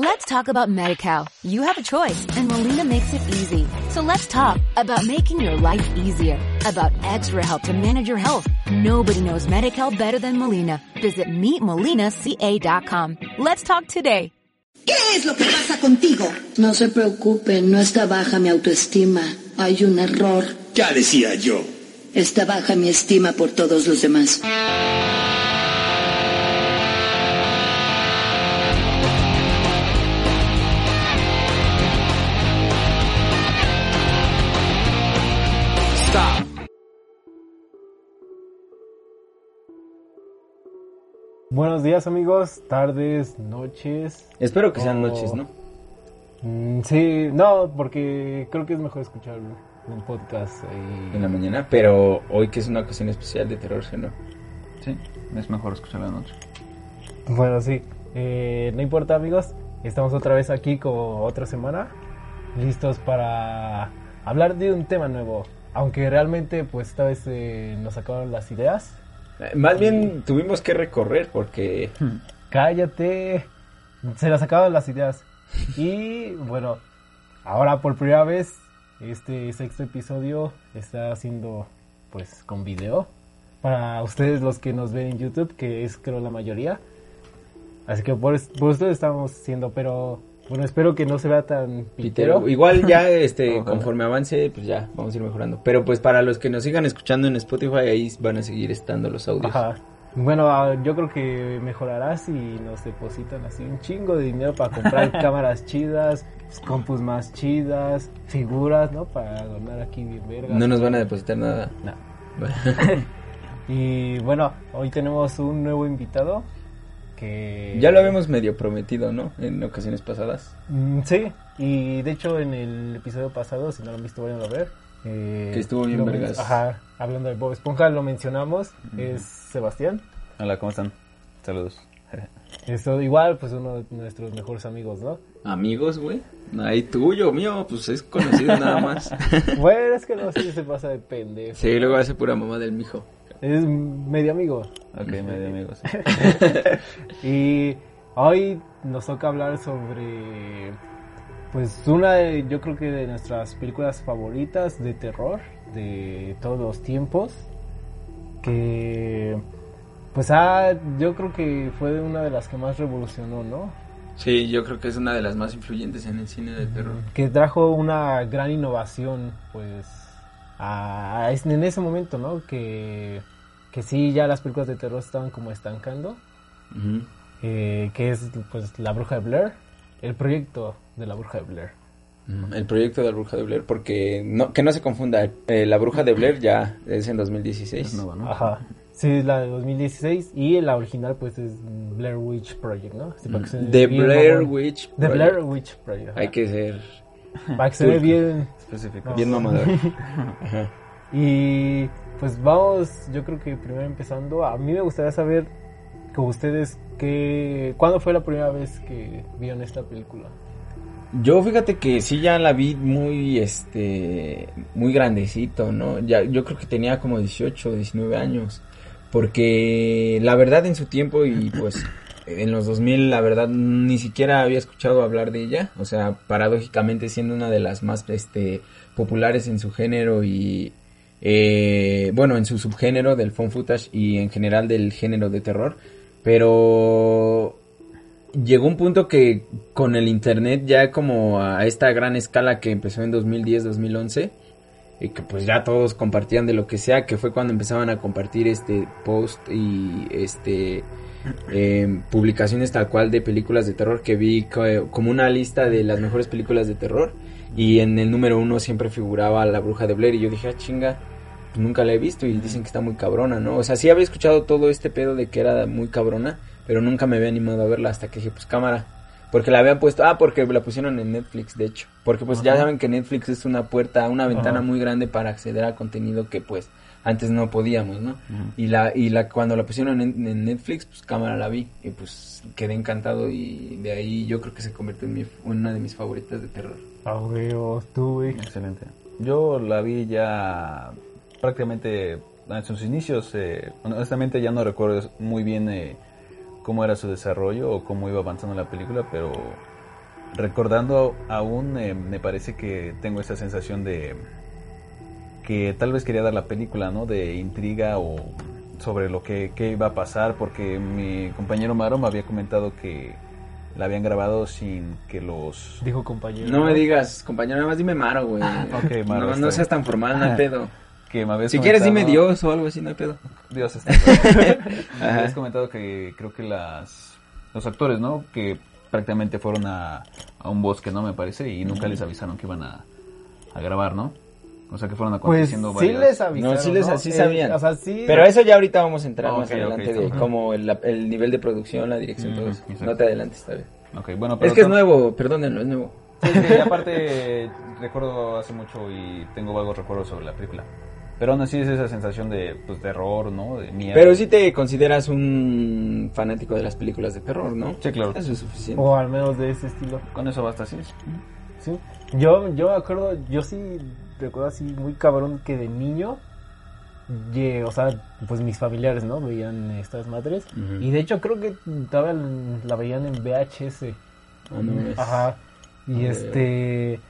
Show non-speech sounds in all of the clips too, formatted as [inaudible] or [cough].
Let's talk about MediCal. You have a choice and Molina makes it easy. So let's talk about making your life easier, about extra help to manage your health. Nobody knows MediCal better than Molina. Visit meetmolinaca.com. Let's talk today. ¿Qué es lo que pasa contigo? No se preocupen, no está baja mi autoestima. Hay un error. Ya decía yo. Está baja mi estima por todos los demás. Buenos días amigos, tardes, noches. Espero que sean noches, ¿no? Mm, sí, no, porque creo que es mejor escuchar un podcast ahí. En la mañana, pero hoy que es una ocasión especial de terror, ¿sí o no? Sí, es mejor escuchar la noche. Bueno, sí, eh, no importa amigos, estamos otra vez aquí como otra semana, listos para hablar de un tema nuevo. Aunque realmente pues esta vez eh, nos acabaron las ideas. Eh, Más bien tuvimos que recorrer porque Cállate. Se las acaban las ideas. Y bueno, ahora por primera vez este sexto episodio está haciendo pues con video. Para ustedes los que nos ven en YouTube, que es creo la mayoría. Así que por, por ustedes estamos haciendo, pero bueno, espero que no se vea tan pitero. Pitero. Igual ya [laughs] este Ojalá. conforme avance, pues ya vamos a ir mejorando. Pero pues para los que nos sigan escuchando en Spotify, ahí van a seguir estando los audios. Ajá. Bueno, ah, yo creo que mejorará si nos depositan así un chingo de dinero para comprar [laughs] cámaras chidas, compus más chidas, figuras, ¿no? Para donar aquí bien vergas. No nos van a depositar nada. No. [laughs] Y bueno, hoy tenemos un nuevo invitado que... Ya lo habíamos medio prometido, ¿no? En ocasiones pasadas. Mm, sí, y de hecho en el episodio pasado, si no lo han visto, vayan a ver. eh, Que estuvo bien vergas. Ajá, hablando de Bob Esponja, lo mencionamos, es Sebastián. Hola, ¿cómo están? Saludos. [laughs] Eso igual, pues uno de nuestros mejores amigos, ¿no? Amigos, güey. Ahí tuyo, mío, pues es conocido nada más. [laughs] Bueno, es que no sé, se pasa de pendejo. sí, luego hace pura mamá del mijo. Es medio amigo. Ok, medio amigos. [laughs] Y hoy nos toca hablar sobre, pues una de, yo creo que de nuestras películas favoritas de terror de todos los tiempos, que pues ah, yo creo que fue una de las que más revolucionó, ¿no? Sí, yo creo que es una de las más influyentes en el cine de terror. Que trajo una gran innovación, pues, a, a es- en ese momento, ¿no? Que, que sí, ya las películas de terror estaban como estancando. Eh, que es pues la bruja de Blair, el proyecto de la bruja de Blair. El proyecto de la bruja de Blair, porque no, que no se confunda, eh, la bruja de Blair ya es en 2016. Es nueva, ¿no? Ajá. Sí, es la de 2016 y la original pues es Blair Witch Project, ¿no? Sí, para que se Mm. The bien Blair mamón. Witch. The Project. Blair Witch Project. Hay que ser Para que se vea bien. Específico. No. bien mamador. [laughs] Ajá. Y pues vamos, yo creo que primero empezando, a mí me gustaría saber que ustedes que ¿cuándo fue la primera vez que vieron esta película? Yo fíjate que sí ya la vi muy este muy grandecito, ¿no? Ya yo creo que tenía como 18, 19 años, porque la verdad en su tiempo y pues [laughs] en los 2000 la verdad ni siquiera había escuchado hablar de ella, o sea, paradójicamente siendo una de las más este populares en su género y eh, bueno, en su subgénero del phone footage y en general del género de terror, pero llegó un punto que con el internet ya como a esta gran escala que empezó en 2010, 2011 y que pues ya todos compartían de lo que sea, que fue cuando empezaban a compartir este post y este eh, publicaciones tal cual de películas de terror que vi co- como una lista de las mejores películas de terror y en el número uno siempre figuraba La Bruja de Blair y yo dije, ah chinga, pues nunca la he visto y dicen que está muy cabrona, ¿no? O sea, sí había escuchado todo este pedo de que era muy cabrona, pero nunca me había animado a verla hasta que dije, pues cámara. Porque la habían puesto, ah, porque la pusieron en Netflix, de hecho. Porque pues ya saben que Netflix es una puerta, una ventana Ajá. muy grande para acceder a contenido que pues antes no podíamos, ¿no? Y la y la cuando la pusieron en, en Netflix, pues cámara la vi y pues quedé encantado y de ahí yo creo que se convirtió en, mi, una de mis favoritas de terror. Ah, oh, tú, güey. Excelente. Yo la vi ya prácticamente en sus inicios. eh, honestamente ya no recuerdo muy bien eh, cómo era su desarrollo o cómo iba avanzando la película, pero recordando aún, eh, me parece que tengo esa sensación de que tal vez quería dar la película, ¿no? De intriga o sobre lo que, que iba a pasar, porque mi compañero Maro me había comentado que la habían grabado sin que los... Dijo compañero. No me digas, compañero, nada más dime Maro, güey. ok, Maro, No, no seas tan formal, no hay pedo. [laughs] Que me habías Si quieres dime Dios o algo así, no hay pedo. Dios está. [laughs] Me habías comentado que creo que las los actores, ¿no? Que prácticamente fueron a, a un bosque, ¿no? Me parece, y nunca les avisaron que iban a, a grabar, ¿no? O sea, que fueron Pues aconteciendo sí varias... les avisaron, No, sí les- ¿no? sí Eh, sabían. o sea, sí. Pero eso ya ahorita vamos a entrar más adelante está de el, el nivel de producción, la dirección, Ujú, todo eso. exacto. No te adelantes, está bien. Ok, bueno, pero Es que es nuevo, perdónenlo, es nuevo. Sí, sí, y aparte [laughs] recuerdo hace mucho y tengo vagos recuerdos sobre la película. Pero aún así es esa sensación de pues, terror, ¿no? De miedo. Pero sí te consideras un fanático de las películas de terror, ¿no? Sí, claro. Eso es suficiente. O al menos de ese estilo. Con eso basta, sí. Sí. Yo, yo me acuerdo, yo sí recuerdo así muy cabrón que de niño, ye- o sea, pues mis familiares, ¿no? Veían estas madres. Y de hecho creo que todavía la veían en VHS. No, es- Ajá. Y este...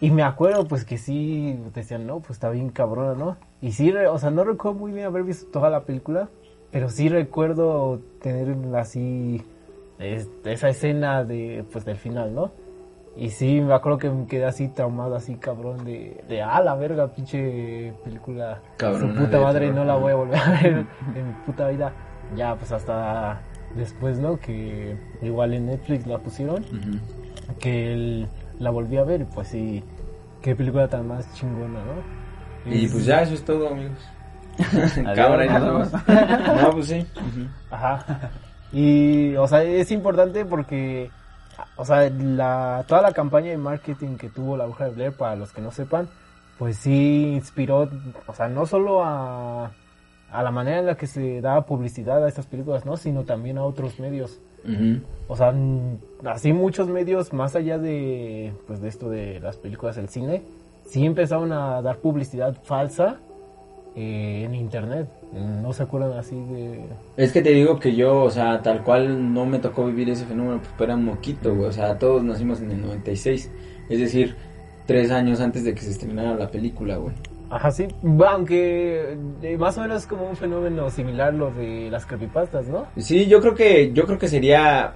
Y me acuerdo pues que sí, decían, no, pues está bien cabrona, ¿no? Y sí, o sea, no recuerdo muy bien haber visto toda la película, pero sí recuerdo tener así es- esa escena de pues del final, ¿no? Y sí, me acuerdo que me quedé así traumado, así cabrón, de, de ah, la verga, pinche película. Cabrona su puta madre, no la voy a volver a ver [laughs] en mi puta vida. Ya, pues hasta después, ¿no? Que igual en Netflix la pusieron que el- la volví a ver y pues sí, qué película tan más chingona, ¿no? Y Es- pues ya, eso es todo, amigos. [laughs] Cámara y nos vemos. No, pues sí. Ajá. Y, o sea, es importante porque, o sea, la, toda la campaña de marketing que tuvo la Bruja de Blair, para los que no sepan, pues sí inspiró, o sea, no solo a, a la manera en la que se daba publicidad a estas películas, ¿no? Sino también a otros medios. O sea, n- así muchos medios, más allá de, pues, de esto de las películas del cine, sí empezaron a dar publicidad falsa eh, en internet. ¿No se acuerdan así de...? Es que te digo que yo, o sea, tal cual no me tocó vivir ese fenómeno, pues era un moquito, güey. O sea, todos nacimos en el 96. Es decir, tres años antes de que se estrenara la película, güey. Ajá, sí. Aunque eh, más o menos es como un fenómeno similar lo de las creepypastas, ¿no? Sí, yo creo que, yo creo que sería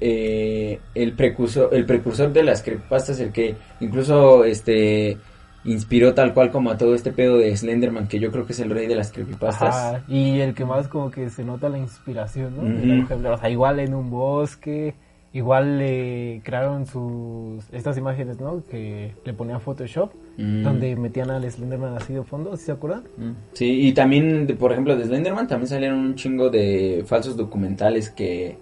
eh, el precursor, el precursor de las creepypastas, el que incluso este inspiró tal cual como a todo este pedo de Slenderman, que yo creo que es el rey de las creepypastas. Ajá. Y el que más como que se nota la inspiración, ¿no? O sea, igual en un bosque, igual le crearon sus... Estas imágenes, ¿no? Que le ponían Photoshop. Mm. donde metían al Slenderman así de fondo, ¿sí se acuerdan? Sí, y también, de- por ejemplo, de Slenderman también salieron un chingo de falsos documentales que,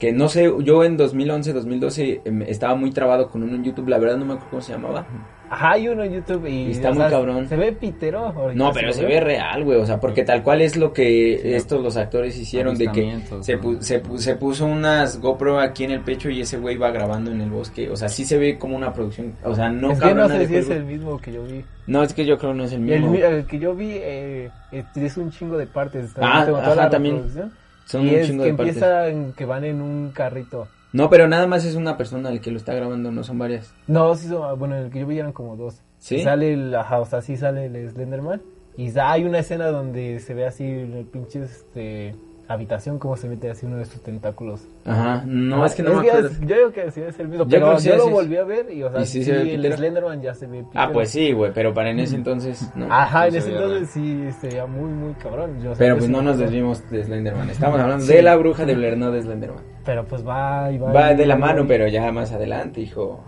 que no sé, yo en 2011, 2012 em, estaba muy trabado con uno en YouTube, la verdad no me acuerdo cómo se llamaba. Ajá, hay uno en YouTube y... Y está muy cabrón. Se ve pitero. No, pero se ve real, güey, o sea, porque tal cual es lo que estos los actores hicieron de que se, pu- se, pu- se puso unas GoPro aquí en el pecho y ese güey va grabando en el bosque, o sea, sí se ve como una producción, o sea, no es que no sé si es el mismo que yo vi. No, es que yo creo que no es el mismo. mi- el que yo vi eh, es- un chingo de partes. Ah, ajá, la también. Son y un es chingo que de partes. empieza en que van en un carrito. No, pero nada más es una persona el que lo está grabando, no son varias. No, sí son, bueno, en el que yo vi eran como dos. ¿Sí? Sale el, ajá, o sea, sí sale el Slenderman. Y hay una escena donde se ve así el pinche este, habitación, como se mete así uno de sus tentáculos. Ajá, no, Ah, es que no me acuerdo. yo creo que sí es el mismo, Yo pero sí yo es lo volví a ver y, o sea, Y sí sí, se el pitero. Slenderman ya se ve Ah, pitero. pues sí, güey, pero para en ese [laughs] entonces, no. Ajá, en ese entonces sí sería muy, muy cabrón. Yo sé Pero pues no nos desvimos de Slenderman. Estamos [laughs] hablando Sí. de la bruja de Blair, no de Slenderman. Pero pues va y va. Va y de la mano, y- pero ya más adelante, hijo.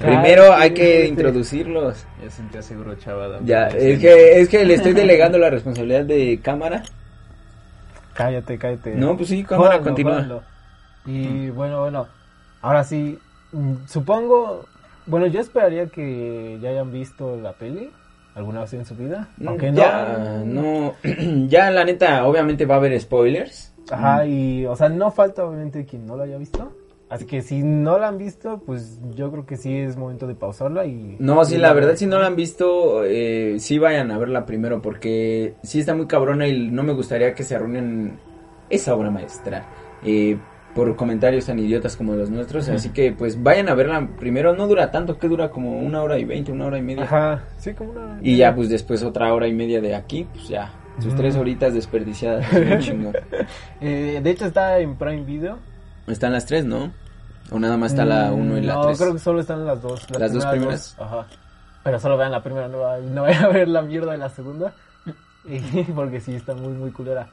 Ah, Primero hay que sí. introducirlos. Ya sentía seguro, chavada. Ya, es que, es que le estoy [laughs] delegando la responsabilidad de cámara. Cállate, cállate. No, pues sí, cámara, Jódanlo, continúa. jódanlo. Y bueno, bueno. Ahora sí, mm, supongo. Bueno, yo esperaría que ya hayan visto la peli alguna vez en su vida. Aunque Mm, ya, no, [clears throat] ya la neta, obviamente va a haber spoilers. Ajá, y, o sea, no falta obviamente quien no la haya visto. Así que si no la han visto, pues yo creo que sí es momento de pausarla y... No, sí, la verdad, si no la han visto, eh, sí vayan a verla primero, porque sí está muy cabrona y no me gustaría que se arruinen esa obra maestra. Eh, por comentarios tan idiotas como los nuestros. Así que pues vayan a verla primero. No dura tanto, que dura como una hora y veinte, una hora y media. Ajá, sí, como una... Y ya pues después otra hora y media de aquí, pues ya. Sus tres horitas desperdiciadas. [laughs] Eh, de hecho está en Prime Video. Están las tres, ¿no? O nada más está la Mm, uno y la no, tres. creo que solo están las dos. Las dos primeras. Ajá. Pero solo vean la primera, no, no vayan a ver la mierda de la segunda. [laughs] Porque sí, está muy, muy culera.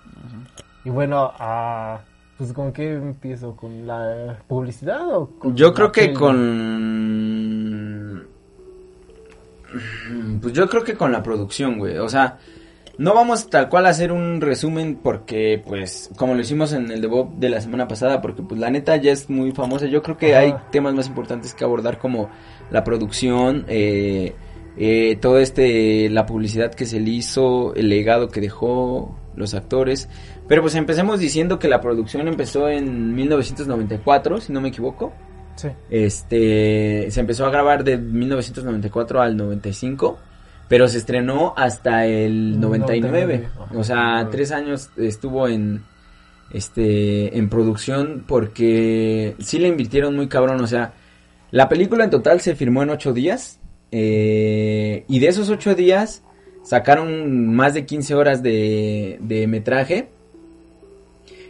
Y bueno, ah, pues ¿con qué empiezo? ¿Con la publicidad o con Yo creo que con... Pues yo creo que con la producción, güey. O sea, no vamos tal cual a hacer un resumen porque, pues, como lo hicimos en el de Bob de la semana pasada, porque pues la neta ya es muy famosa. Yo creo que Ajá. hay temas más importantes que abordar como la producción, eh, eh, todo este, la publicidad que se le hizo, el legado que dejó, los actores. Pero pues empecemos diciendo que la producción empezó en 1994, si no me equivoco. Sí. Este, se empezó a grabar de 1994 al 95, pero se estrenó hasta el 99. 99, O sea, tres años estuvo en, este, en producción porque sí le invirtieron muy cabrón. O sea, la película en total se firmó en ocho días eh, y de esos ocho días sacaron más de 15 horas de, de metraje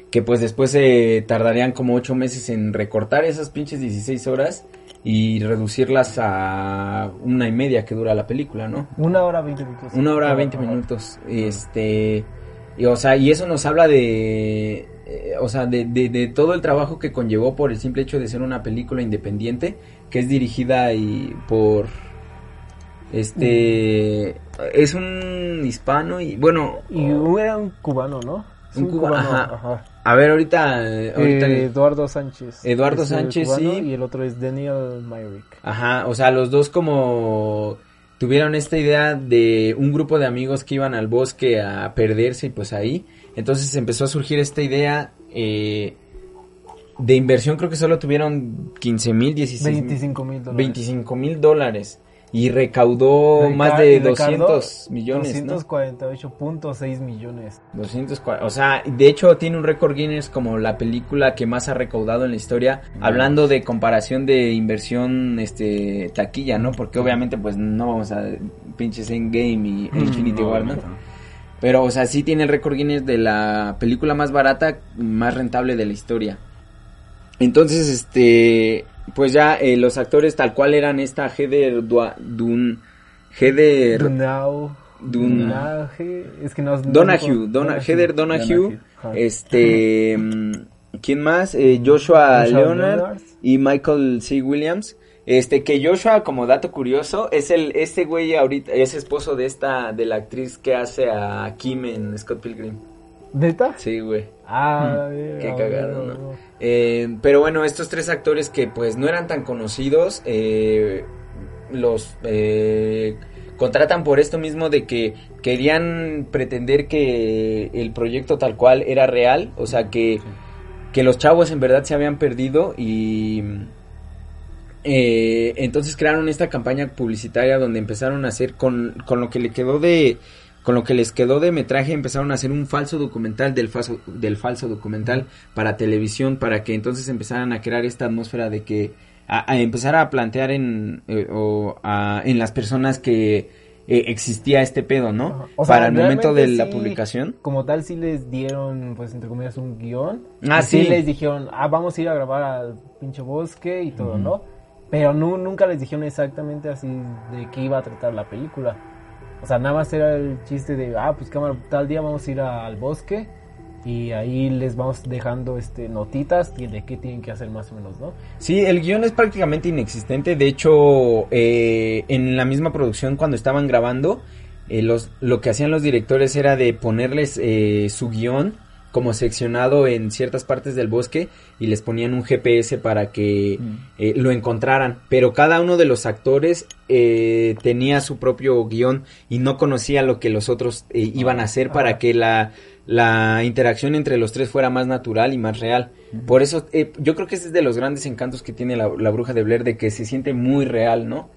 que pues después se tardarían como ocho meses en recortar esas pinches 16 horas y reducirlas a una y media que dura la película, ¿no? Una hora veinte minutos. Una hora veinte minutos. Este, y, o sea, y eso nos habla de, eh, o sea, de, de, de todo el trabajo que conllevó por el simple hecho de ser una película independiente que es dirigida y por, este, es un hispano y bueno, Y era un cubano, ¿no? Un cuba- ajá. ajá. A ver ahorita, ahorita Eh, Eduardo Sánchez. Eduardo Sánchez, cubano, sí. Y el otro es Daniel Myrick. Ajá, o sea, los dos como tuvieron esta idea de un grupo de amigos que iban al bosque a perderse y pues ahí. Entonces empezó a surgir esta idea eh, de inversión, creo que solo tuvieron 15 mil, 16 mil, 25 mil dólares. 25 mil dólares. Y recaudó Reca- más de y recaudó 200 millones, ¿no? 248.6 millones. 240, o sea, de hecho tiene un récord Guinness como la película que más ha recaudado en la historia, hablando de comparación de inversión este taquilla, ¿no? Porque obviamente pues no vamos a pinches Endgame y [laughs] Infinity War, ¿no? Pero o sea, sí tiene el récord Guinness de la película más barata, más rentable de la historia. Entonces, este, pues ya eh, los actores tal cual eran esta Heather Dua- Dun Heather Dunau. Dun- Dunage, es que no Donahue, Dona- Donahue. Heather Donahue, este, mm, ¿quién más? Eh, Joshua, Joshua Leonard Leonard. y Michael C. Williams. Este, que Joshua, como dato curioso, es el, este güey ahorita, es esposo de esta, de la actriz que hace a Kim en Scott Pilgrim. ¿Neta? Sí, güey. Ah, Mm, qué ah, cagado, ¿no? Eh, pero bueno, estos tres actores que pues no eran tan conocidos, eh, los eh, contratan por esto mismo de que querían pretender que el proyecto tal cual era real, o sea que, que los chavos en verdad se habían perdido y eh, entonces crearon esta campaña publicitaria donde empezaron a hacer con, con lo que le quedó de con lo que les quedó de metraje empezaron a hacer un falso documental del falso del falso documental para televisión para que entonces empezaran a crear esta atmósfera de que a, a empezar a plantear en eh, o a- en las personas que eh, existía este pedo, ¿no? Ajá. O sea, para el momento de la publicación. Como tal, sí les dieron, pues, entre comillas, un guion. Ah, sí. sí. les dijeron, ah, vamos a ir a grabar al pinche bosque y todo, ¿no? Pero nu- nunca les dijeron exactamente así de qué iba a tratar la película. O sea, nada más era el chiste de, ah, pues cámara, tal día vamos a ir al bosque y ahí les vamos dejando este notitas de qué tienen que hacer más o menos, ¿no? Sí, el guion es prácticamente inexistente. De hecho, eh, en la misma producción, cuando estaban grabando, eh, los, lo que hacían los directores era de ponerles eh, su guion como seccionado en ciertas partes del bosque y les ponían un GPS para que eh, lo encontraran. Pero cada uno de los actores eh, tenía su propio guion y no conocía lo que los otros eh, iban a hacer para que la, la interacción entre los tres fuera más natural y más real. Por eso, eh, yo creo que ese es de los grandes encantos que tiene la, la bruja de Blair, de que se siente muy real, ¿no?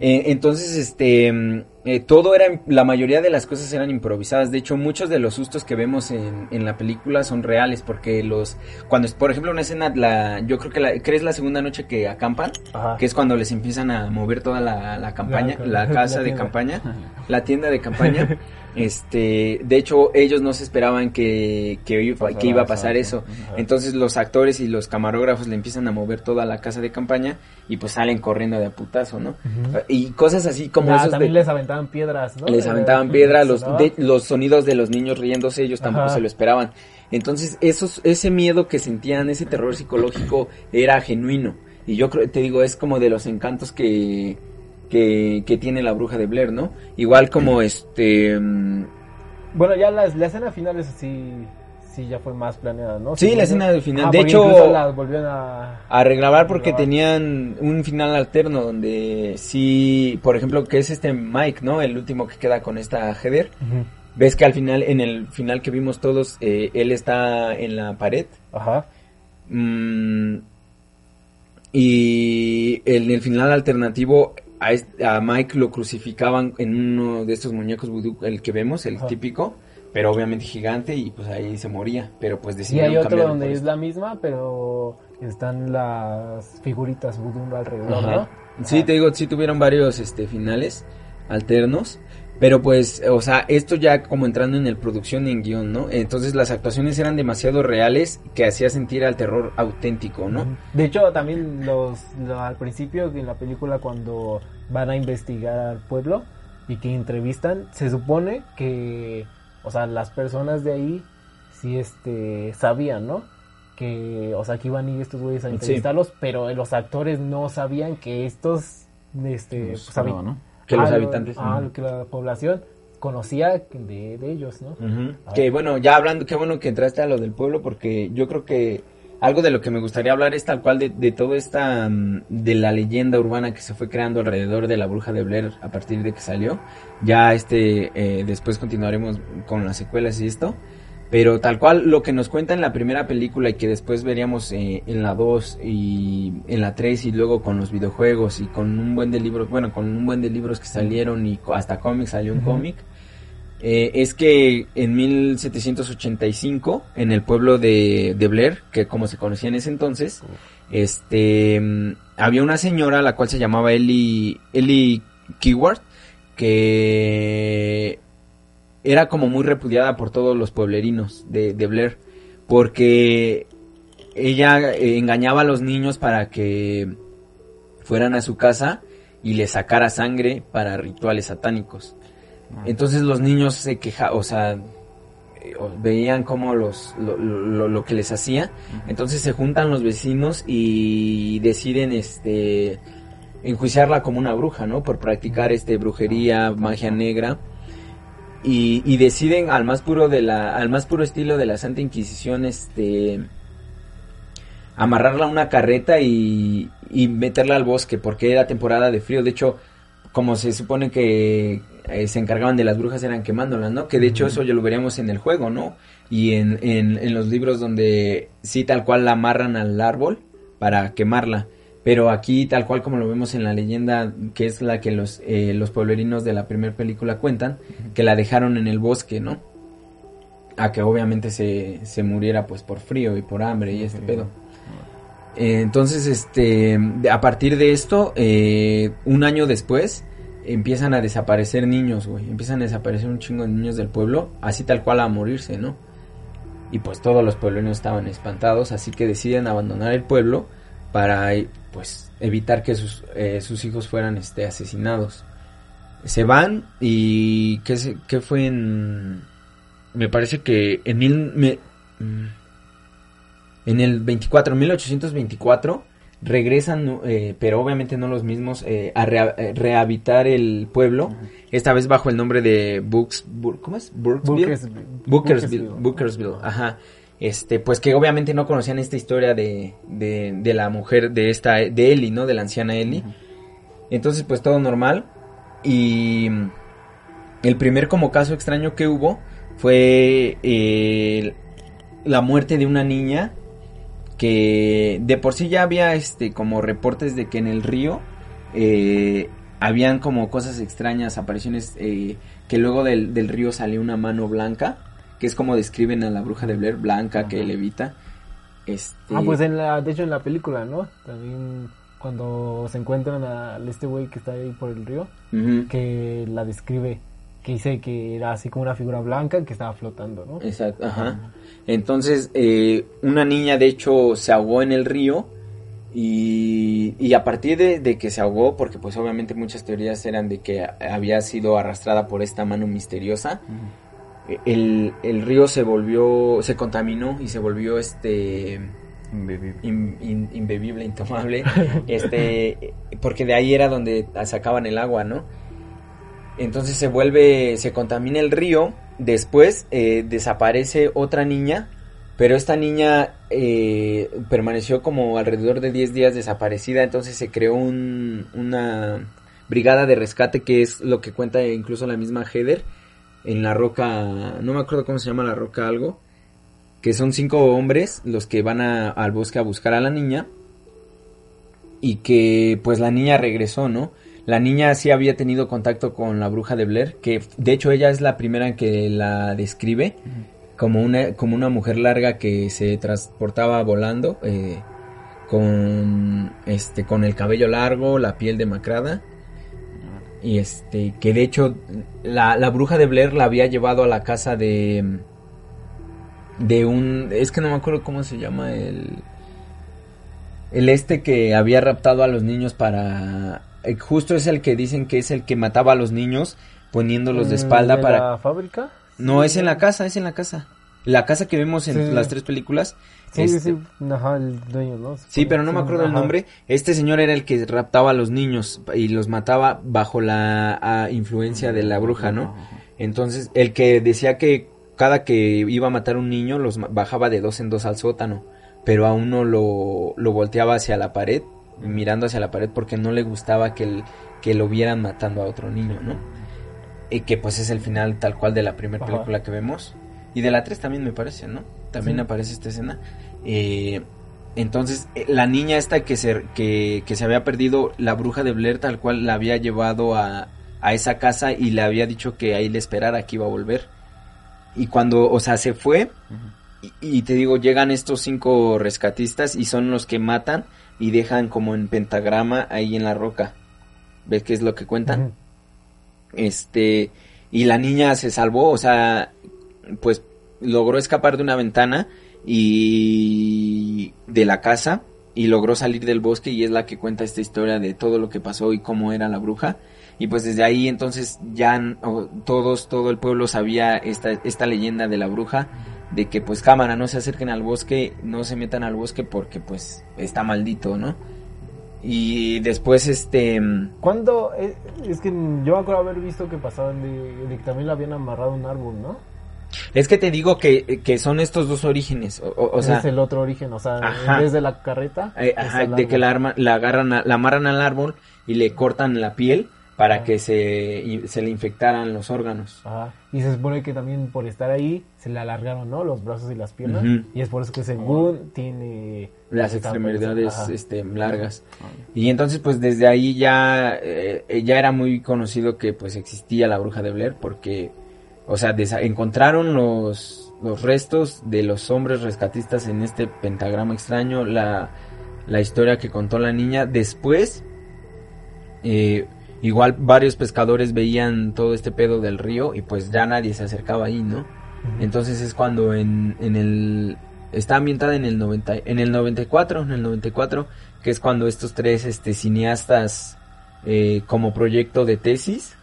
Eh, entonces, este, mm, eh, todo era, la mayoría de las cosas eran improvisadas. De hecho, muchos de los sustos que vemos en, en la película son reales, porque los, cuando, por ejemplo, una escena, la, yo creo que la, ¿crees la segunda noche que acampan? Ajá. Que es cuando les empiezan a mover toda la, la campaña, La- la, casa de campaña, [laughs] la tienda de campaña. [laughs] Este, de hecho, ellos no se esperaban que, que, iba, Pasara que iba a pasar eso. Entonces los actores y los camarógrafos le empiezan a mover toda la casa de campaña y pues salen corriendo de putazo, ¿no? Y cosas así como Ah, esos también de- les aventaban piedras, ¿no? les aventaban [laughs] piedra, los, los sonidos de los niños riéndose, ellos tampoco Ajá. se lo esperaban. Entonces, esos, ese miedo que sentían, ese terror psicológico, era genuino. Y yo creo, te digo, es como de los encantos que, que, que tiene la bruja de Blair, ¿no? Igual como este... mm, Bueno, ya la, la escena final es sí, sí ya fue más planeada, ¿no? Sí, la escena del final. Ah, De hecho- incluso la volvieron a... a regrabar porque tenían un final alterno donde sí, por ejemplo, que es este Mike, ¿no? El último que queda con esta Heather. Ves que al final, en el final que vimos todos, eh, él está en la pared. Ajá. Mm, y en el final alternativo a, Mike lo crucificaban en uno de estos muñecos vudú, el que vemos, el Ajá. típico, pero obviamente gigante y pues ahí se moría, pero pues Y decidieron hay otro donde es esto. la misma, pero están las figuritas vudú alrededor, Ajá. ¿no? Sí, te digo, sí tuvieron varios este finales alternos, pero pues, o sea, esto ya como entrando en el producción y en guion, ¿no? Entonces las actuaciones eran demasiado reales que hacía sentir al terror auténtico, ¿no? De hecho, también los, lo- al principio en la película cuando van a investigar al pueblo y que entrevistan, se supone que, o sea, las personas de ahí sí este sabían, ¿no? Que, o sea, que iban a ir estos güeyes a Sí. entrevistarlos, pero los actores no sabían que estos este Los pues, ¿no? Que los ah, habitantes. ah, que la población conocía de, de ellos, ¿no? Ujú. Que bueno, ya hablando, qué bueno que entraste a lo del pueblo, porque yo creo que algo de lo que me gustaría hablar es tal cual de, de toda esta, mm, de la leyenda urbana que se fue creando alrededor de la bruja de Blair a partir de que salió. Ya este, eh, después continuaremos con las secuelas y esto. Pero tal cual lo que nos cuenta en la primera película y que después veríamos eh, en la 2 y en la 3 y luego con los videojuegos y con un buen de libros, bueno, con un buen de libros que salieron y hasta cómics salió un cómic. Eh, es que en 1785, en el pueblo de, de Blair, que como se conocía en ese entonces, este, mm, había una señora la cual se llamaba Ellie, Ellie Keyword, que era como muy repudiada por todos los pueblerinos de, de Blair, porque ella eh, engañaba a los niños para que fueran a su casa y le sacara sangre para rituales satánicos. Entonces los niños se quejaban, o sea, eh, veían como los, lo, lo- lo que les hacía. Entonces se juntan los vecinos y deciden, este, enjuiciarla como una bruja, ¿no? Por practicar, este, brujería, magia negra. Y, y deciden al más puro de la, al más puro estilo de la Santa Inquisición, este, amarrarla a una carreta y, y meterla al bosque, porque era temporada de frío. De hecho, como se supone que eh, se encargaban de las brujas eran quemándolas, ¿no? Que de hecho eso ya lo veríamos en el juego, ¿no? Y en, en, en los libros donde sí tal cual la amarran al árbol para quemarla. Pero aquí tal cual como lo vemos en la leyenda, que es la que los, eh, los pueblerinos de la primera película cuentan, que la dejaron en el bosque, ¿no? A que obviamente se, se muriera pues por frío y por hambre y este pedo. Eh, Entonces, este, a partir de esto, eh, un año después, empiezan a desaparecer niños, güey. Empiezan a desaparecer un chingo de niños del pueblo, así tal cual a morirse, ¿no? Y pues todos los puebleros estaban espantados, así que deciden abandonar el pueblo para, pues, evitar que sus, eh, sus hijos fueran, este, asesinados. Se van y, ¿qué, se- qué fue en...? Me parece que en mil... me- mm, en el 24, 1824, regresan, eh, pero obviamente no los mismos, eh, a rea- eh, rehabitar el pueblo, esta vez bajo el nombre de Books, ¿cómo es? Burksville. Buckers- Bookersville, Bookersville. Bookersville, ajá. Este, pues que obviamente no conocían esta historia de, de, de la mujer, de esta, de Ellie, ¿no? De la anciana Ellie. Entonces, pues todo normal. Y mm, el primer como caso extraño que hubo fue eh, la muerte de una niña que de por sí ya había este como reportes de que en el río eh, habían como cosas extrañas, apariciones eh, que luego del, del río salió una mano blanca, que es como describen a la bruja de Blair, blanca, que levita. Este, Ah, pues en la, de hecho en la película, ¿no? También cuando se encuentran a este güey que está ahí por el río, que la describe, que dice que era así como una figura blanca que estaba flotando, ¿no? Exacto, ajá. Entonces, eh, una niña de hecho se ahogó en el río y, y a partir de, de que se ahogó, porque pues obviamente muchas teorías eran de que había sido arrastrada por esta mano misteriosa, el, el río se volvió, se contaminó y se volvió este Inbebible. in- in- imbebible, intomable, [laughs] este, porque de ahí era donde sacaban el agua, ¿no? Entonces se vuelve, se contamina el río, después eh, desaparece otra niña, pero esta niña eh, permaneció como alrededor de 10 días desaparecida, entonces se creó un- una brigada de rescate que es lo que cuenta incluso la misma Heather en la roca, no me acuerdo cómo se llama la roca algo, que son cinco hombres los que van a- al bosque a buscar a la niña y que pues la niña regresó, ¿no? La niña sí había tenido contacto con la bruja de Blair, que de hecho ella es la primera que la describe como una, como una mujer larga que se transportaba volando, eh, con este, con el cabello largo, la piel demacrada. Y este, que de hecho la, la bruja de Blair la había llevado a la casa de de un es que no me acuerdo cómo se llama el el este que había raptado a los niños para eh, justo es el que dicen que es el que mataba a los niños poniéndolos de espalda para la fábrica? no es en la casa es en la casa la casa que vemos en Sí. las tres películas Sí, este, sí, ajá, el dueño, ¿no? Sí, pero no me acuerdo el nombre. Este señor era el que raptaba a los niños y los mataba bajo la influencia de la bruja, ¿no? Entonces, el que decía que cada que iba a matar un niño los bajaba de dos en dos al sótano, pero a uno lo, lo volteaba hacia la pared, mirando hacia la pared porque no le gustaba que, el- que lo vieran matando a otro niño, ¿no? Y que pues es el final tal cual de la primera película que vemos. Y de la 3 también me parece, ¿no? También Sí. aparece esta escena. Eh, entonces, eh, la niña esta que se, que, que se había perdido, la bruja de Blair tal cual la había llevado a, a esa casa y le había dicho que ahí le esperara, que iba a volver. Y cuando, o sea, se fue, y, y te digo, llegan estos cinco rescatistas y son los que matan y dejan como en pentagrama ahí en la roca. ¿Ves qué es lo que cuentan? Este, y la niña se salvó, o sea, pues logró escapar de una ventana y de la casa y logró salir del bosque y es la que cuenta esta historia de todo lo que pasó y cómo era la bruja. Y pues desde ahí entonces ya todos, todo el pueblo sabía esta, esta leyenda de la bruja, de que pues cámara, no se acerquen al bosque, no se metan al bosque porque pues está maldito, ¿no? Y después este... ¿Cuándo? eh, es que yo me acuerdo haber visto que pasaban de, que también habían amarrado un árbol, ¿no? Es que te digo que, que son estos dos orígenes. O, o- o sea, es el otro origen, o sea, Ajá. en vez de la carreta. eh, ajá, de que la, arma, la agarran, a- la amarran al árbol y le cortan la piel para Ajá. que se, se le infectaran los órganos. Ajá. Y se supone que también por estar ahí se le alargaron, ¿no? Los brazos y las piernas. Y es por eso que según tiene... Las extremidades este, largas. Y entonces pues desde ahí ya, eh, ya era muy conocido que pues existía la bruja de Blair porque, o sea, encontraron los, los restos de los hombres rescatistas en este pentagrama extraño, la, la historia que contó la niña. Después, eh, igual varios pescadores veían todo este pedo del río y pues ya nadie se acercaba ahí, ¿no? Entonces es cuando en, en el está ambientada en el 90 en el 94, en el 94, que es cuando estos tres este cineastas eh, como proyecto de tesis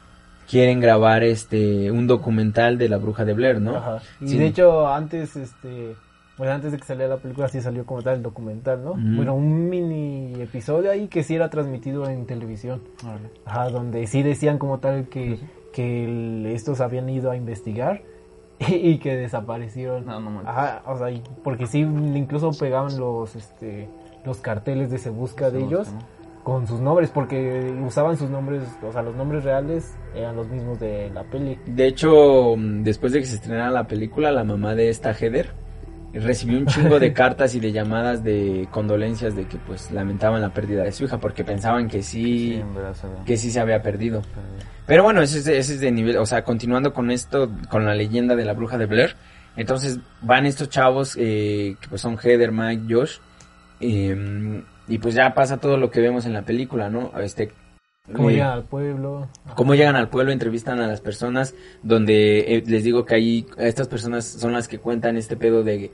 quieren grabar este un documental de la bruja de Blair, ¿no? Ajá. Y Sí. de hecho, antes, este, pues antes de que saliera la película, sí salió como tal el documental, ¿no? Bueno, un mini episodio ahí que sí era transmitido en televisión. Ajá, donde sí decían como tal que, que el- estos habían ido a investigar y, [laughs] y que desaparecieron. No, no. Ajá, o sea, y- porque sí incluso pegaban los, este, los carteles de se busca Se de busca, ellos. ¿no? Con sus nombres, porque usaban sus nombres, o sea, los nombres reales eran los mismos de la peli. De hecho, mm, después de que se estrenara la película, la mamá de esta Heather recibió un chingo de [laughs] cartas y de llamadas de condolencias de que pues lamentaban la pérdida de su hija porque pensaban que sí, que sí se había perdido. Pero bueno, ese es, de, ese es de nivel, o sea, continuando con esto, con la leyenda de la bruja de Blair, entonces van estos chavos eh, que pues son Heather, Mike, Josh, eh, y pues ya pasa todo lo que vemos en la película, ¿no? Este, Como eh, llegan al pueblo. cómo llegan al pueblo, entrevistan a las personas, donde eh, les digo que ahí estas personas son las que cuentan este pedo de,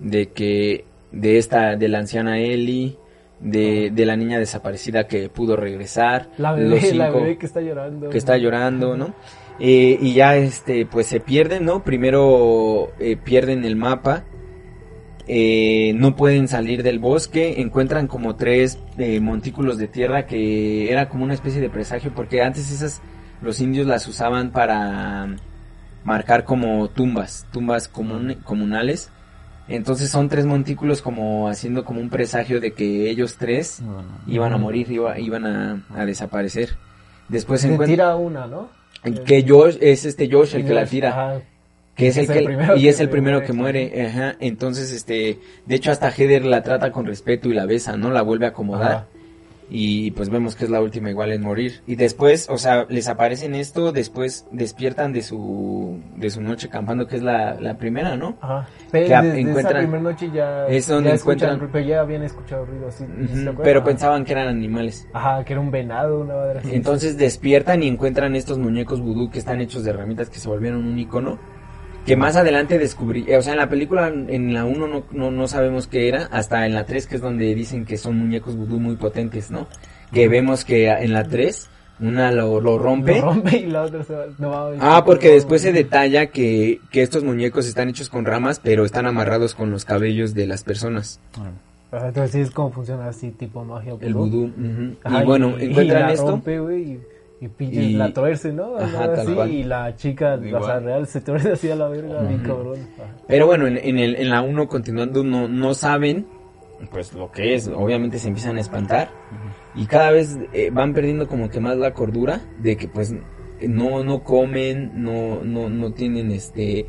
de que de esta, de la anciana Ellie, de, de la niña desaparecida que pudo regresar, La los bebé que está llorando. que está llorando, ¿no? Eh, y ya este, pues se pierden, ¿no? Primero eh, pierden el mapa, eh, no pueden salir del bosque, encuentran como tres eh, montículos de tierra que era como una especie de presagio, porque antes esas los indios las usaban para marcar como tumbas, tumbas comun- comunales. Entonces son tres montículos como haciendo como un presagio de que ellos tres Bueno, iban a morir, iba- iban a, a desaparecer. Después se tira una, ¿no? que Josh es este Josh el que la tira, Ajá. Que es el Es que el primero y que es el primero muere. que muere, ajá. Entonces este, de hecho hasta Heather la trata con respeto y la besa, ¿no? La vuelve a acomodar. Ajá. Y pues vemos que es la última igual en morir. Y después, o sea, les aparecen esto, después despiertan de su de su noche campando que es la, la primera, ¿no? Ajá. Que desde encuentran- esa primera noche ya, Es donde ya escuchan encuentran- pero ya habían escuchado ruido así. ¿sí? Pero Ajá. pensaban que eran animales. Ajá, que era un venado, una madre así. Entonces despiertan y encuentran estos muñecos vudú que están hechos de herramientas que se volvieron un icono. Que más adelante descubrí, eh, o sea, en la película, en la 1 no, no, no sabemos qué era, hasta en la 3 que es donde dicen que son muñecos vudú muy potentes, ¿no? Que vemos que en la 3 una lo, lo rompe. Lo rompe y la otra se va. No, Ah, porque después se detalla que, que estos muñecos están hechos con ramas, pero están amarrados con los cabellos de las personas. Ajá, entonces es como funciona así, tipo magia. El vudú. Ajá, y bueno, y encuentran la esto. rompe, güey, y, y pinches Y- la tuerce, ¿no? Ajá, tal así, cual. Y la chica, o sea, Igual. real, se tuerce así a la verga, bien cabrón. Ajá. Pero bueno, en, en, el, en la 1 continuando no, no saben pues lo que es, obviamente se empiezan a espantar y cada vez eh, van perdiendo como que más la cordura de que pues no no comen, no no no tienen este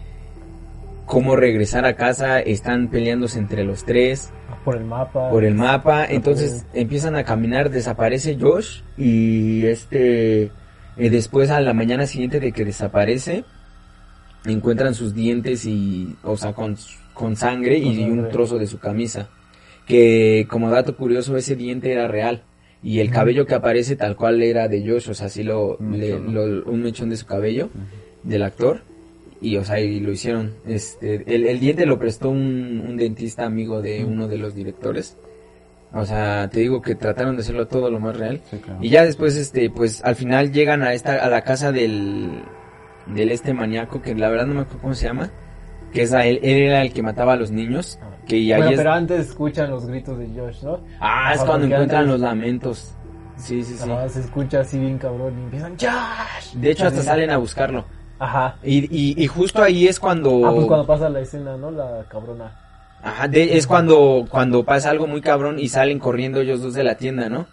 cómo regresar a casa, están peleándose entre los tres. Por el mapa. por el mapa, entonces empiezan a caminar, desaparece Josh y este eh, después a la mañana siguiente de que desaparece encuentran sus dientes y o sea con, con sangre Con y sangre. un trozo de su camisa. Que como dato curioso ese diente era real y el cabello que aparece tal cual era de Josh, o sea, así lo, Un le- mechón, ¿no? lo- un mechón de su cabello del actor y o sea y lo hicieron. Este el, el diente lo prestó un, un dentista amigo de uno de los directores. O sea te digo que trataron de hacerlo todo lo más real. Sí, claro. y ya después este pues al final llegan a esta a la casa del del este maníaco que la verdad no me acuerdo cómo se llama que es a él él era el que mataba a los niños que y ahí Bueno, es pero antes escuchan los gritos de Josh, ¿no? ah es cuando encuentran antes- los lamentos. Sí sí sí. Ajá, se escucha así bien cabrón y empiezan Josh. de hecho hasta salen a buscarlo Ajá. y, y, y justo ahí es cuando Ah, pues cuando pasa la escena, ¿no? La cabrona. Ajá, de- es cuando, cuando pasa algo muy cabrón y salen corriendo ellos dos de la tienda, ¿no?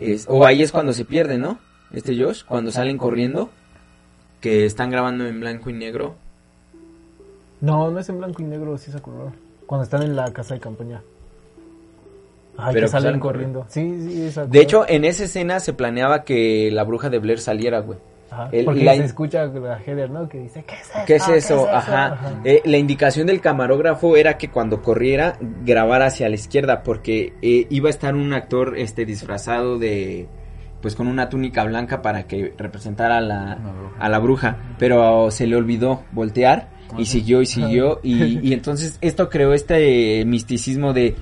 Es, o ahí es cuando se pierden, ¿no? Este Josh, cuando salen corriendo, que están grabando en blanco y negro. No, no es en blanco y negro, sí se color. Cuando están en la casa de campaña. Ajá, Pero que salen salen corriendo. Sí, sí, esa De hecho, en esa escena se planeaba que la bruja de Blair saliera, güey. Ajá, el- porque la- se escucha la Heather, ¿no? Que dice, ¿qué es eso? ¿Qué es eso? Ajá. Ajá. Eh, la indicación del camarógrafo era que cuando corriera grabara hacia la izquierda porque eh, iba a estar un actor este disfrazado de pues con una túnica blanca para que representara a la, a la bruja, pero se le olvidó voltear y siguió y siguió y, y entonces esto creó este misticismo de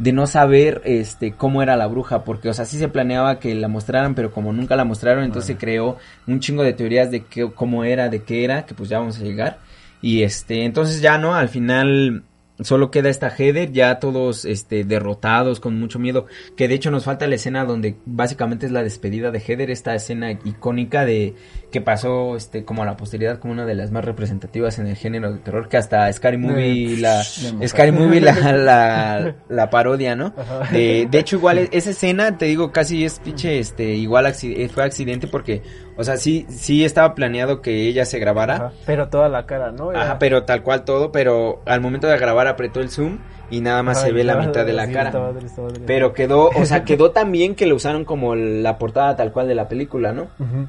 de no saber este cómo era la bruja porque o sea sí se planeaba que la mostraran pero como nunca la mostraron entonces se creó un chingo de teorías de qué, cómo era de qué era que pues ya vamos a llegar. Y este entonces ya no al final solo queda esta Heather, ya todos este, derrotados, con mucho miedo. Que de hecho nos falta la escena donde básicamente es la despedida de Heather, esta escena icónica de que pasó este, como a la posteridad como una de las más representativas en el género de terror, que hasta Scary Movie, la, Scary Movie la, [laughs] la, la parodia, ¿no? De, de hecho, igual esa escena, te digo, casi es pinche, este, igual acci- fue accidente porque, o sea, sí, sí estaba planeado que ella se grabara. Ajá, Pero toda la cara, ¿no? Era- Ajá, pero tal cual todo, pero al momento de grabar apretó el zoom y nada más Ajá, se ve la mitad de la sí, cara. estaba estaba. Pero quedó, o sea, [laughs] quedó tan bien que lo usaron como la portada tal cual de la película, ¿no? Ujú.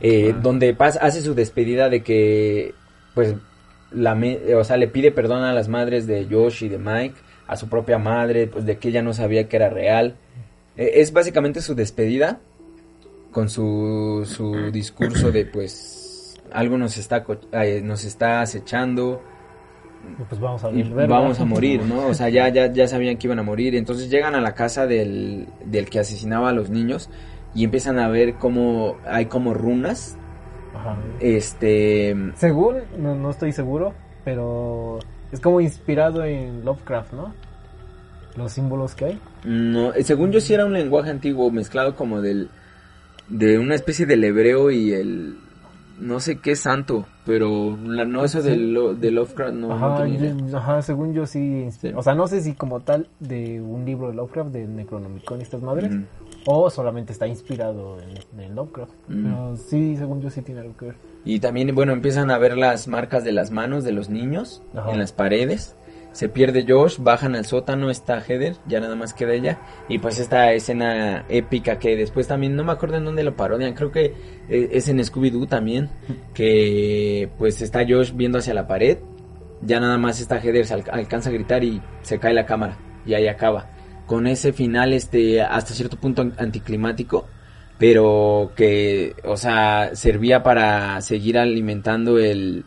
Eh, Donde Paz hace su despedida de que, pues, la, me- o sea, le pide perdón a las madres de Josh y de Mike, a su propia madre, pues de que ella no sabía que era real. Eh, es básicamente su despedida con su, su discurso de, pues, algo nos está, eh, nos está acechando, Y pues vamos a. ¿verdad? vamos a [laughs] morir, ¿no? O sea, ya, ya, ya sabían que iban a morir. Entonces llegan a la casa del, del que asesinaba a los niños y empiezan a ver cómo hay como runas. Ajá. Este. Según, no, no estoy seguro, pero es como inspirado en Lovecraft, ¿no? Los símbolos que hay. No, eh, según yo sí era un lenguaje antiguo mezclado como del. De una especie del hebreo y el. no sé qué santo, pero la, no eso Sí. de, lo- de Lovecraft no. no ajá, idea. yo- ajá, según yo sí. O sea, no sé si como tal de un libro de Lovecraft, de Necronomicon y estas madres, o solamente está inspirado en, en Lovecraft. Pero sí, según yo sí tiene algo que ver. Y también, bueno, empiezan a ver las marcas de las manos de los niños Ajá. en las paredes. Se pierde Josh, bajan al sótano, está Heather, ya nada más queda ella. Y pues esta escena épica que después también, no me acuerdo en dónde lo parodian, creo que eh, es en Scooby-Doo también. Que pues está Josh viendo hacia la pared. Ya nada más esta Heather se alca- alcanza a gritar y se cae la cámara. Y ahí acaba. Con ese final, este, hasta cierto punto an- anticlimático pero que, o sea, servía para seguir alimentando el,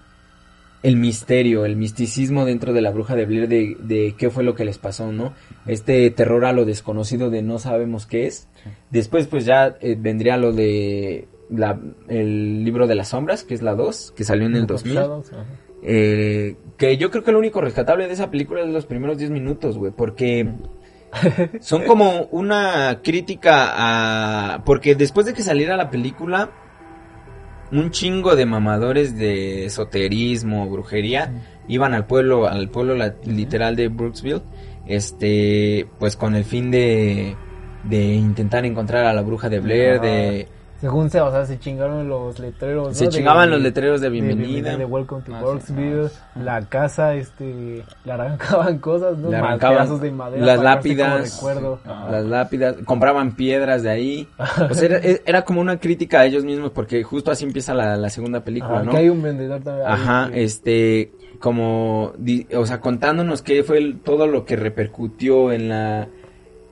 el misterio, el misticismo dentro de la bruja de Blair de, de qué fue lo que les pasó, ¿no? Este terror a lo desconocido de no sabemos qué es. Después, pues ya eh, vendría lo de la, el libro de las sombras, que es la 2, que salió en el 2000. Shadows, ajá. Eh, que yo creo que lo único rescatable de esa película es los primeros 10 minutos, güey, porque son como [laughs] una crítica a... Porque después de que saliera la película, un chingo de mamadores de esoterismo, brujería, iban al pueblo, al pueblo la- literal de Brooksville, este, pues con el fin de, de intentar encontrar a la bruja de Blair, de... Según se, o sea, se chingaron los letreros. ¿no? Se De- chingaban los letreros de de bienvenida. De, Welcome to Ah, sí. Brooksville, la casa, este, le arrancaban [laughs] cosas, ¿no? Le arrancaban pedazos de madera las lápidas, recuerdo. las lápidas, compraban piedras de ahí. O [laughs] sea, era, era como una crítica a ellos mismos porque justo así empieza la, la segunda película, Ajá, ¿no? que hay un vendedor también. Ajá, que- este, como, di- o sea, contándonos qué fue el- todo lo que repercutió en la,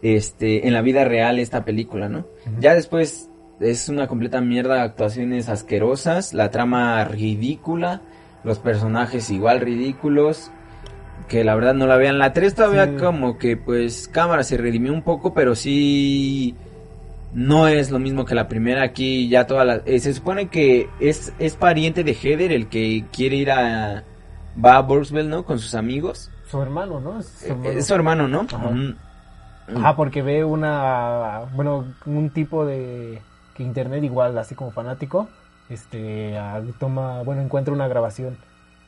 este, en la vida real esta película, ¿no? Ya después es una completa mierda, actuaciones asquerosas, la trama ridícula, los personajes igual ridículos, que la verdad no la vean. La 3 todavía Sí. como que pues cámara se redimió un poco, pero sí no es lo mismo que la primera. Aquí ya toda la... eh, se supone que es, es pariente de Heather el que quiere ir a... Va a Burksville, ¿no? Con sus amigos. Su hermano, ¿no? Es su Eh, hermano. Es su hermano, ¿no? Ajá. Ujú. Ajá, porque ve una, bueno, un tipo de que internet igual, así como fanático, este, toma, bueno, encuentra una grabación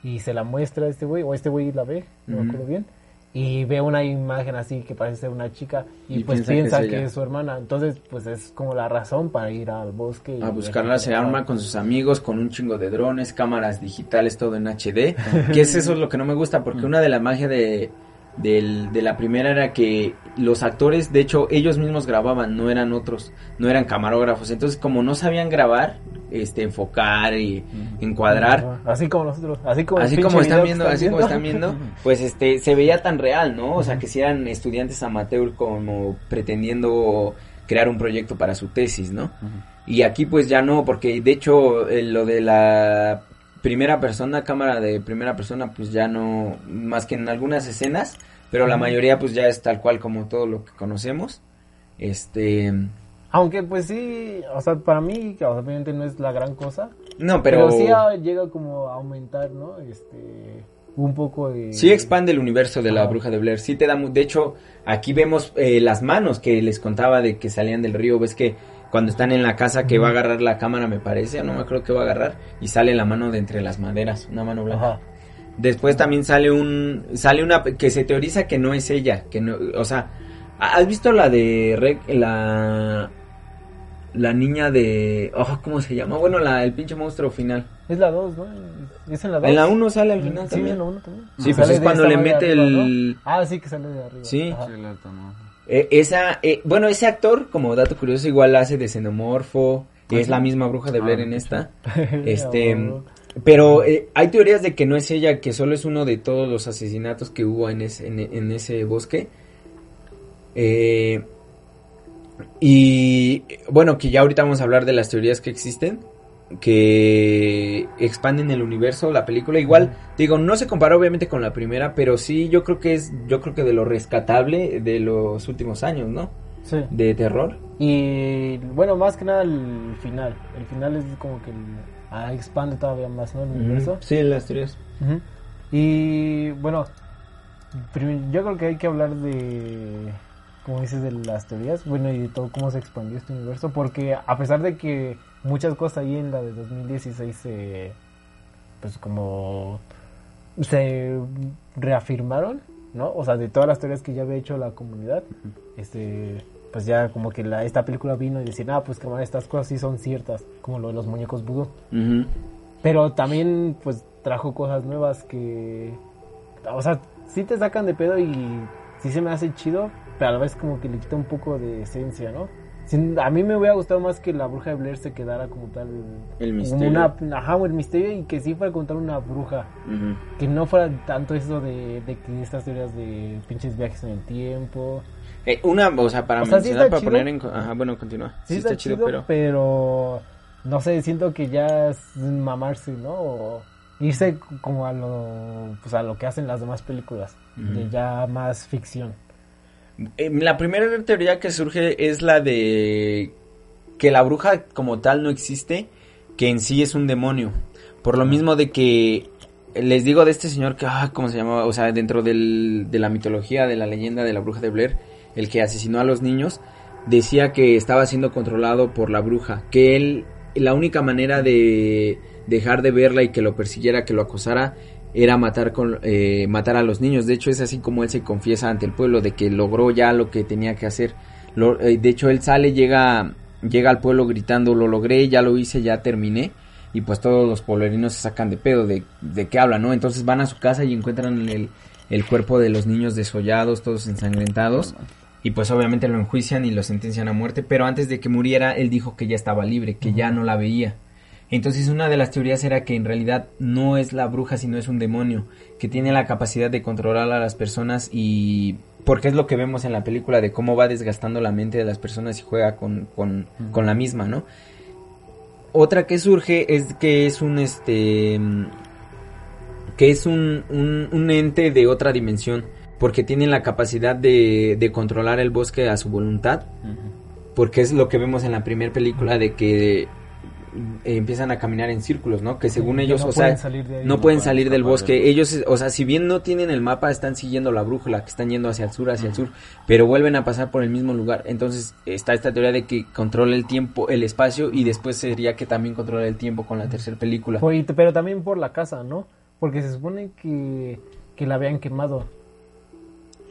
y se la muestra a este güey, o este güey la ve, no me acuerdo bien, y ve una imagen así que parece ser una chica y, Y pues piensa que es que, ella. es su hermana, entonces pues es como la razón para ir al bosque. y A buscarla se arma con sus amigos, con un chingo de drones, cámaras digitales, todo en HD. que es eso lo que no me gusta, porque una de las magias de, del- de la primera era que los actores, de hecho, ellos mismos grababan, no eran otros, no eran camarógrafos. Entonces, como no sabían grabar, este, enfocar y encuadrar, Así como nosotros, así como así están viendo, así como están viendo, pues este se veía tan real, ¿no? O sea, que si eran estudiantes amateur como pretendiendo crear un proyecto para su tesis, ¿no? Y aquí pues ya no, porque de hecho eh, lo de la primera persona, cámara de primera persona, pues ya no, más que en algunas escenas, pero la mayoría pues ya es tal cual como todo lo que conocemos. Este, Aunque pues sí, o sea, para mí, obviamente no es la gran cosa, no, Pero, pero, sí ah, llega como a aumentar, ¿no? Este, un poco de... Sí expande el universo de la Ajá. bruja de Blair. Sí te da... De hecho, aquí vemos eh, las manos que les contaba de que salían del río. Ves que cuando están en la casa que va a agarrar la cámara, me parece, no me acuerdo que va a agarrar, y sale la mano de entre las maderas, una mano blanca. Ajá. Después también sale un... Sale una... Que se teoriza que no es ella, que no... O sea, ¿has visto la de... La... La niña de... Oh, ¿Cómo se llama? Bueno, la, el pinche monstruo final. Es la 2, ¿no? Es en la 2. En la 1 sale al final Sí, también. en la 1 también. Sí, Que pues es cuando le mete arriba, el- ¿no? Ah, sí, que sale de arriba. Sí. Eh, esa, eh, bueno, ese actor, como dato curioso, igual hace de xenomorfo, es la misma bruja de Ah, Blair en qué esta. [laughs] Este. [laughs] pero eh, hay teorías de que no es ella, que solo es uno de todos los asesinatos que hubo en ese, en, en ese bosque. Eh, y bueno, que ya ahorita vamos a hablar de las teorías que existen, que expanden el universo, la película. Igual, digo, no se compara obviamente con la primera, pero sí yo creo que es, yo creo que de lo rescatable de los últimos años, ¿no? Sí. De terror. Y bueno, más que nada el final. El final es como que el- ah, expande todavía más, ¿no? El universo. Sí, las teorías. Y bueno, yo creo que hay que hablar de, como dices, de las teorías, bueno, y de todo cómo se expandió este universo, porque a pesar de que muchas cosas ahí en la de 2016 se, pues como se reafirmaron, ¿no? O sea, de todas las teorías que ya había hecho la comunidad, este, pues ya como que la, esta película vino y decir, ah, pues que bueno, estas cosas sí son ciertas, como lo de los muñecos vudú. Ujú. Pero también, pues, trajo cosas nuevas que... O sea, sí te sacan de pedo y sí se me hace chido, pero a la vez como que le quita un poco de esencia, ¿no? Sin- a mí me hubiera gustado más que la bruja de Blair se quedara como tal... El misterio. Una, ajá, el misterio y que sí fuera contar una bruja. Que no fuera tanto eso de, de que estas teorías de pinches viajes en el tiempo. Eh, una, o sea, para O sea, sí mencionar, para chido. poner en... Ajá, bueno, continúa. Sí, está, chido, pero... No sé, siento que ya es mamarse, ¿no? O irse como a lo, pues a lo que hacen las demás películas. De ya más ficción. Eh, la primera teoría que surge es la de que la bruja como tal no existe, que en sí es un demonio. Por lo mismo de que les digo de este señor que, ah, ¿cómo se llamaba? O sea, dentro del, de la mitología, de la leyenda de la bruja de Blair, el que asesinó a los niños, decía que estaba siendo controlado por la bruja, que él, la única manera de dejar de verla y que lo persiguiera, que lo acosara, era matar con eh, matar a los niños. De hecho, es así como él se confiesa ante el pueblo de que logró ya lo que tenía que hacer. Eh, de hecho, él sale, llega, llega al pueblo gritando, lo logré, ya lo hice, ya terminé. Y pues todos los pueblerinos se sacan de pedo de, de qué hablan, ¿no? Entonces van a su casa y encuentran el cuerpo de los niños desollados, todos ensangrentados. Y pues obviamente lo enjuician y lo sentencian a muerte. Pero antes de que muriera, él dijo que ya estaba libre, que ya no la veía. Entonces una de las teorías era que en realidad no es la bruja, sino es un demonio, que tiene la capacidad de controlar a las personas y... Porque es lo que vemos en la película de cómo va desgastando la mente de las personas y juega con, con, con la misma, ¿no? Otra que surge es que es un este que es un, un, un ente de otra dimensión porque tiene la capacidad de, de controlar el bosque a su voluntad porque es lo que vemos en la primera película de que eh, empiezan a caminar en círculos, ¿no? Que según ellos, no o sea, pueden salir de ahí. no No pueden salir del bosque. del- Ellos, o sea, si bien no tienen el mapa, están siguiendo la brújula, que están yendo hacia el sur, hacia el sur, pero vuelven a pasar por el mismo lugar. Entonces está esta teoría de que controla el tiempo, el espacio, y después sería que también controla el tiempo con la tercera película. Pero también por la casa, ¿no? Porque se supone que, que la habían quemado.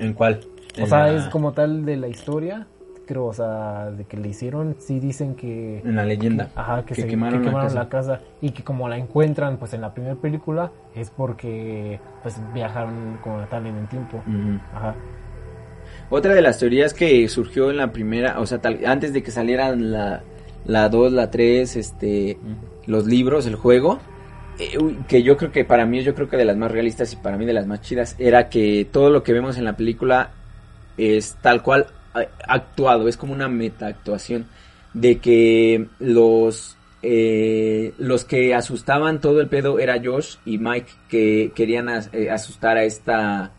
¿En cuál? O sea, es como tal de la historia, creo, o sea, de que le hicieron, sí dicen que... En la leyenda. Ajá, que, Que se, quemaron que la casa. la casa. Y que como la encuentran, pues en la primera película, es porque, pues, viajaron como tal en el tiempo. Ajá. Otra de las teorías que surgió en la primera, o sea, tal- antes de que salieran la, la 2, la 3, este, los libros, el juego, que yo creo que para mí, yo creo que de las más realistas y para mí de las más chidas, era que todo lo que vemos en la película es tal cual eh, actuado, es como una meta actuación de que los eh, los que asustaban todo el pedo era Josh y Mike que querían eh, asustar a esta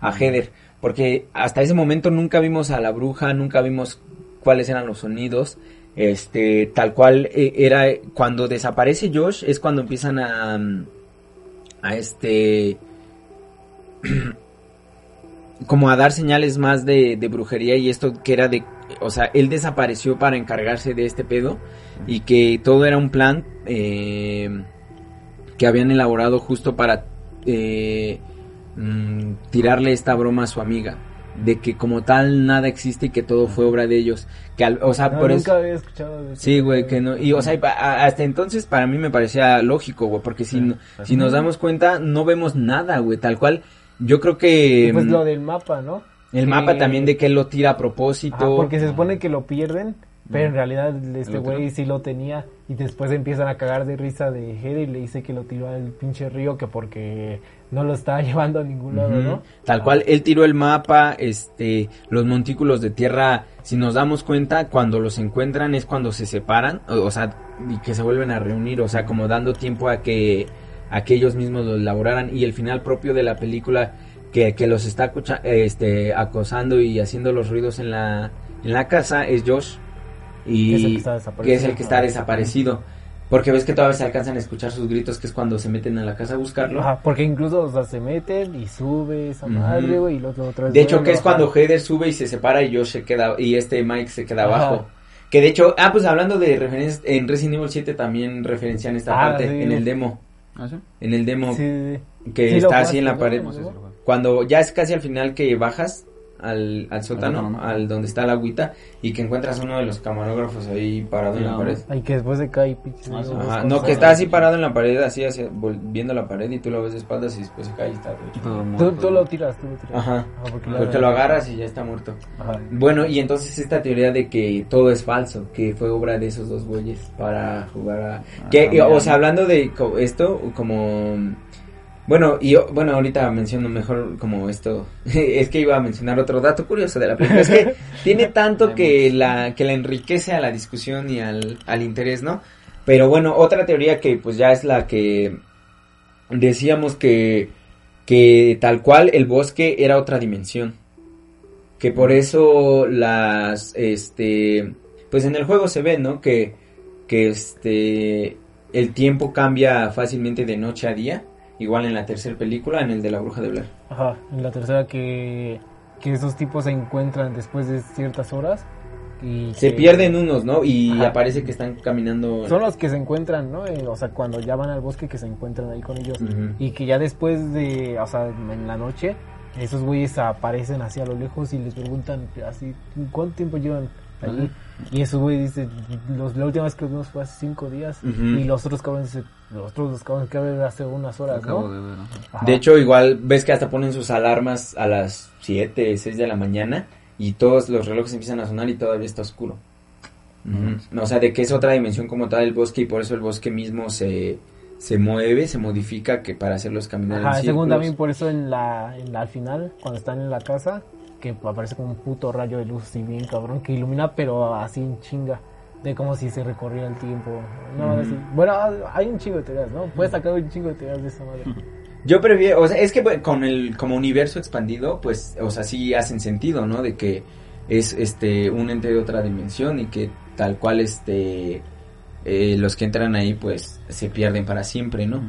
a Heather. Porque hasta ese momento nunca vimos a la bruja nunca vimos cuáles eran los sonidos este tal cual eh, era cuando desaparece Josh es cuando empiezan a mm, a este [clears throat] como a dar señales más de, brujería y esto que era de, o sea, él desapareció para encargarse de este pedo y que todo era un plan eh, que habían elaborado justo para eh, mm, tirarle esta broma a su amiga de que como tal nada existe y que todo fue obra de ellos que al- o sea No, por nunca eso había escuchado de eso. Sí, güey, que no. Y, o sea, hasta entonces para mí me parecía lógico, güey, porque si, no- si nos damos cuenta, no vemos nada, güey, tal cual. Yo creo que Y pues mm, lo del mapa, ¿no? el Que- mapa también de que él lo tira a propósito. Ajá, porque se supone que lo pierden, pero en realidad este ¿Lo güey sí lo tenía y después empiezan a cagar de risa de Heather y le dice que lo tiró al pinche río que porque no lo estaba [laughs] llevando a ningún lado. ¿no? Tal cual, él tiró el mapa, este, los montículos de tierra, si nos damos cuenta, cuando los encuentran es cuando se separan, o, o sea, y que se vuelven a reunir, o sea, como dando tiempo a que, a que ellos mismos lo elaboraran, y el final propio de la película, que, que los está este, acosando y haciendo los ruidos en la, en la casa, es Josh, y Que es el que está desaparecido. Porque ves que todavía se alcanzan a escuchar sus gritos, que es cuando se meten a la casa a buscarlo. Ajá, porque incluso, o sea, se meten y sube esa madre, güey, y los vez De hecho, que es cuando Heather sube y se separa y Josh se queda, y este Mike se queda Ajá. abajo. Que de hecho, ah, pues hablando de referencias, en Resident Evil 7 también referencian esta Ah, parte, sí. en el demo, ¿Ah, sí? en el demo, Sí, sí, sí. que está así en la pared. Cuando ya es casi al final que bajas al, al sótano, sótano, ¿no? al donde está la agüita, y que encuentras uno de los camarógrafos ahí parado en la No. pared. Ay, que después se cae, pinche. Ah, sí. Dios, Ajá, no, que está así parado en la pared, así, hacia, viendo la pared y tú lo ves de espaldas y después se cae y está. Todo Tú, muerto. tú lo tiras, tú lo tiras. Ajá, porque, porque lo agarras y ya está muerto. Ajá. Bueno, y entonces esta teoría de que todo es falso, que fue obra de esos dos güeyes para jugar a... que, también. o sea, hablando de co- esto, como... Bueno, y bueno, ahorita menciono mejor como esto, [laughs] es que iba a mencionar otro dato curioso de la película, es que [laughs] tiene tanto que la, que la enriquece a la discusión y al, al interés, ¿no? Pero bueno, otra teoría que pues ya es la que decíamos que, que tal cual el bosque era otra dimensión. Que por eso las este pues en el juego se ve no que que este el tiempo cambia fácilmente de noche a día igual en la tercera película en el de la bruja de Blair Ajá, en la tercera que, que esos tipos se encuentran después de ciertas horas y se que- pierden unos no y Ajá. aparece que están caminando Son los que se encuentran, ¿no? Eh, o sea, cuando ya van al bosque que se encuentran ahí con ellos. Y que ya después de, o sea, en la noche, esos güeyes aparecen así a lo lejos y les preguntan así, ¿cuánto tiempo llevan allí? Y esos güeyes dicen, los, la última vez que los vimos fue hace cinco días. Y los otros cabrones dicen, los otros los cabrones que ver hace unas horas, Acabo ¿no? de ver, hecho igual ves que hasta ponen sus alarmas a las 7, 6 de la mañana y todos los relojes empiezan a sonar y todavía está oscuro. No, O sea, de que es otra dimensión como tal el bosque y por eso el bosque mismo se, se mueve, se modifica que para hacerlos caminar Ajá, en según también por eso en la, en la al final, cuando están en la casa, que aparece como un puto rayo de luz así bien cabrón, que ilumina pero así en chinga, de como si se recorriera el tiempo. No, así- Bueno, hay un chingo de teorías, ¿no? Puedes sacar un chingo de teorías de esa madre. Yo prefiero, o sea, es que bueno, con el como universo expandido, pues, o sea, sí hacen sentido, ¿no? De que es este un ente de otra dimensión y que tal cual este eh, los que entran ahí pues se pierden para siempre, ¿no?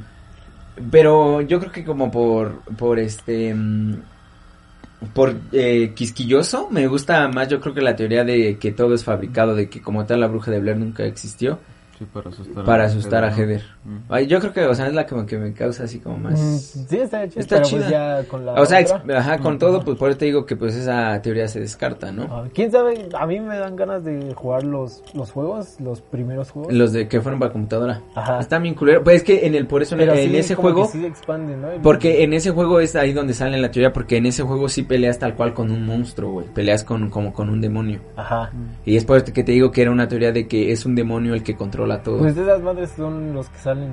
Pero yo creo que como por por este mm, por eh, quisquilloso me gusta más yo creo que la teoría de que todo es fabricado, de que como tal la bruja de Blair nunca existió Sí, para asustar para asustar a Heather. Mm. Ay, yo creo que, o sea, es la que me causa así como más... Mm, Sí, está chido, Está pero chida. pues ya con la O sea, ex- otra- ajá, con todo, pues por eso te digo que pues esa teoría se descarta, ¿no? Ah, ¿Quién sabe? A mí me dan ganas de jugar los, los juegos, los primeros juegos. Los de que fueron para computadora. Ajá. Están bien culeros. Pues es que en el, por eso en, Pero en sí, ese como juego, que sí se expanden, ¿no? El- porque en ese juego es ahí donde sale la teoría, porque en ese juego sí peleas tal cual con un monstruo, güey. Peleas con, como con un demonio. Ajá. Y es por eso que te digo que era una teoría de que es un demonio el que controla todo. Pues esas madres son los que salen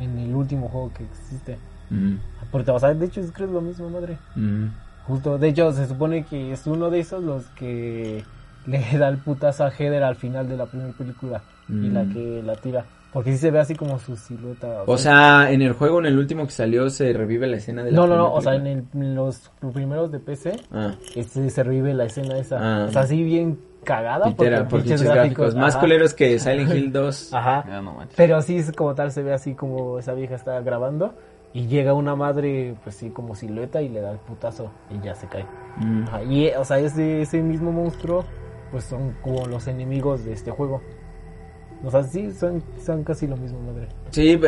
en el, en el último juego que existe. Mm, Porque, o sea, de hecho, es es lo mismo, madre. mm. Justo, de hecho, se supone que es uno de esos los que le [laughs] da el putazo a Heather al final de la primera película y Mm. la que la tira. Porque sí se ve así como su silueta. O sea, en el juego, en el último que salió, se revive la escena de la no, no, no, o sea, en, el- en los primeros de PC Ah, este, se revive la escena esa. Ah. O sea, así bien cagada pitera, porque por pinches gráficos. Más ajá. culeros que Silent Hill 2. [laughs] Ajá. No manches. Pero sí, es como tal, se ve así como esa vieja está grabando. Y llega una madre, pues sí, como silueta y le da el putazo y ya se cae. Mm. Ajá, Y, o sea, ese, ese mismo monstruo, pues son como los enemigos de este juego. O sea, sí, son, son casi lo mismo, madre. Sí,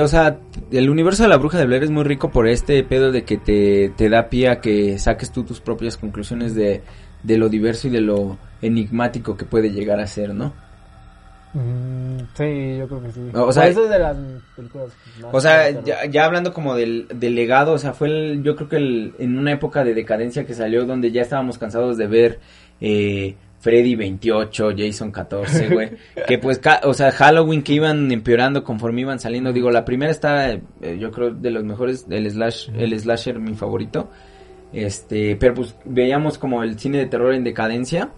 o sea, el universo de la bruja de Blair es muy rico por este pedo de que te, te da pie a que saques tú tus propias conclusiones de, de lo diverso y de lo enigmático que puede llegar a ser, ¿no? Mm, sí, yo creo que sí. O sea, eso es de las películas más O sea, ya hablando como del, del legado, o sea, fue el, yo creo que el, en una época de decadencia que salió donde ya estábamos cansados de ver eh, Freddy 28, Jason 14, [laughs] güey. que pues, ca- o sea, Halloween que iban empeorando conforme iban saliendo. Digo, la primera está, eh, yo creo, de los mejores, el, slash, el slasher mi favorito. Este, pero pues veíamos como el cine de terror en decadencia.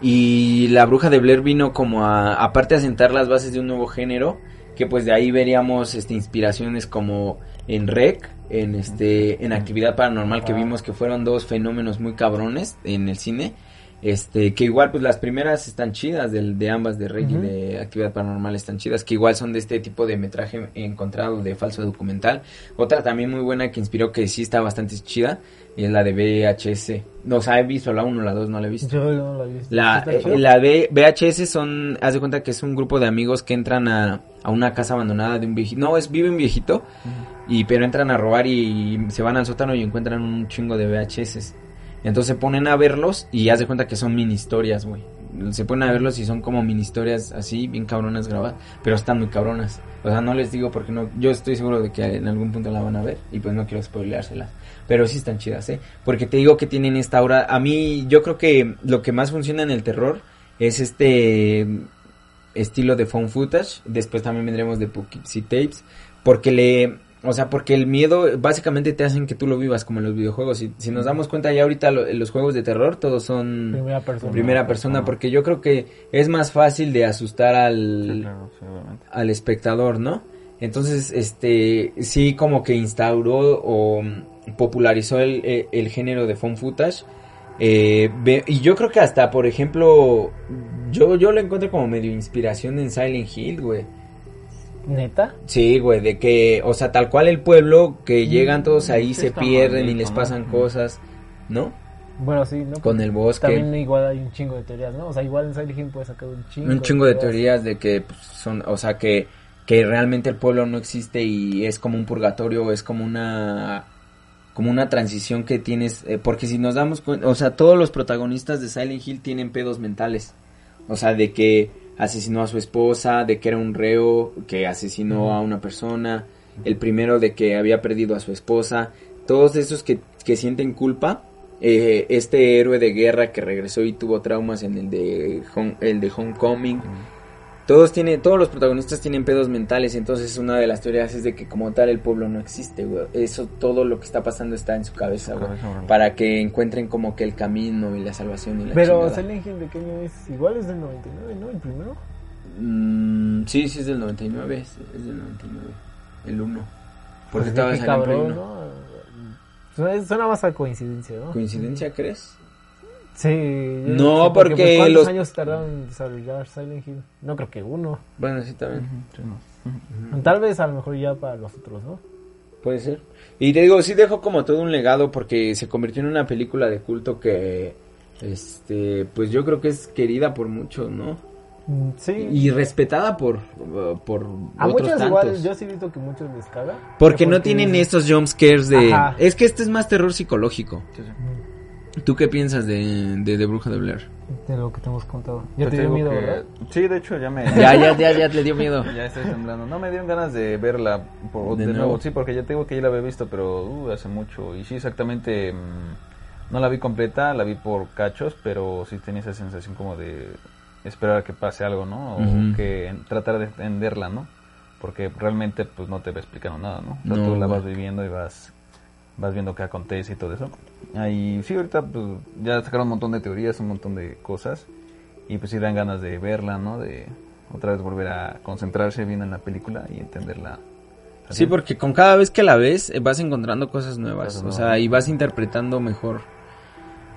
Y la bruja de Blair vino como a, aparte a sentar las bases de un nuevo género, que pues de ahí veríamos este inspiraciones como en Rec, en este, en actividad paranormal que vimos que fueron dos fenómenos muy cabrones en el cine. Este, que igual pues las primeras están chidas del, de ambas de Rec Ujú. y de actividad paranormal están chidas, que igual son de este tipo de metraje encontrado de falso documental. Otra también muy buena que inspiró que sí está bastante chida, es la de VHS. No, o sea, he visto la 1, la 2 no la he visto. Yo no la he visto. La, ¿Está eh, la de VHS son, haz de cuenta que es un grupo de amigos que entran a, a una casa abandonada de un viejito. No, es vive un viejito, y pero entran a robar y se van al sótano y encuentran un chingo de VHS. Entonces se ponen a verlos y haz de cuenta que son mini historias, güey. Se ponen a verlos y son como mini historias así, bien cabronas grabadas, pero están muy cabronas. O sea, no les digo porque no, yo estoy seguro de que en algún punto la van a ver y pues no quiero spoileárselas. Pero sí están chidas, ¿eh? Porque te digo que tienen esta aura. A mí, yo creo que lo que más funciona en el terror es este estilo de phone footage. Después también vendremos de Poughkeepsie Tapes. Porque le. O sea, porque el miedo básicamente te hacen que tú lo vivas como en los videojuegos. Si, si nos damos cuenta ya ahorita lo- los juegos de terror todos son Primera persona. primera persona. Porque yo creo que es más fácil de asustar al, Sí, claro, sí, obviamente. al espectador, ¿no? Entonces, este, sí como que instauró o popularizó el, el- el género de phone footage. Eh, y yo creo que hasta, por ejemplo, yo, yo lo encuentro como medio inspiración en Silent Hill, güey. ¿Neta? Sí, güey, de que, o sea, tal cual el pueblo, que llegan todos ahí, sí se pierden y les pasan Mm. cosas, ¿no? Bueno, sí, ¿no? Con el bosque. También igual hay un chingo de teorías, ¿no? O sea, igual en Silent Hill puedes sacar un chingo. un chingo de teorías de que pues, son, o sea, que, que realmente el pueblo no existe y es como un purgatorio, es como una como una transición que tienes, eh, porque si nos damos cuenta, o sea, todos los protagonistas de Silent Hill tienen pedos mentales, o sea, de que asesinó a su esposa, de que era un reo, que asesinó a una persona, el primero de que había perdido a su esposa, todos esos que, que sienten culpa, eh, este héroe de guerra que regresó y tuvo traumas en el de, el de Homecoming, todos tienen, todos los protagonistas tienen pedos mentales, entonces una de las teorías es de que como tal el pueblo no existe, güey. Eso, todo lo que está pasando está en su cabeza, güey. Para que encuentren como que el camino y la salvación y la Pero chingada. Silent Hill de qué año es? Igual es del 99, ¿no? El primero. Mm, sí, sí es del 99, es, es del 99. El 1. Porque Pues estaba saliendo. ¿no? Suena, suena más a coincidencia, ¿no? ¿Coincidencia crees? Sí. No, sí, porque pues, ¿cuántos los- años tardaron en desarrollar Silent Hill? No creo que uno. Bueno, sí, también. Sí, no. Tal vez a lo mejor ya para los otros, ¿no? Puede ser. Y te digo, sí dejó como todo un legado porque se convirtió en una película de culto que, este, pues yo creo que es querida por muchos, ¿no? Mm, Sí. Y respetada por, por a otros muchos tantos. igual, yo sí he visto que muchos les caga. Porque no tienen estos jump scares de... Ajá. Es que este es más terror psicológico. Sí, sí. ¿Tú qué piensas de, de, de Bruja de Blair? De lo que te hemos contado. Yo Ya te dio digo miedo, que- ¿verdad? Sí, de hecho ya me... [laughs] Ya, ya, ya, ya te dio miedo. [laughs] Ya estoy temblando. No me dieron ganas de verla por- De de, nuevo. nuevo. Sí, porque ya tengo que ya la había visto, pero uh, hace mucho. Y sí, exactamente. mm, no la vi completa, la vi por cachos, pero sí tenía esa sensación como de esperar a que pase algo, ¿no? O Ujú. que en- tratar de entenderla, ¿no? Porque realmente pues no te va explicando nada, ¿no? O sea, No, tú la vas viviendo y vas vas viendo qué acontece y todo eso. Y sí, ahorita pues ya sacaron un montón de teorías, un montón de cosas. Y pues sí dan ganas de verla, ¿no? De otra vez volver a concentrarse bien en la película y entenderla. Sí, porque con cada vez que la ves eh, vas encontrando cosas nuevas, Cosas o sea, y vas interpretando mejor.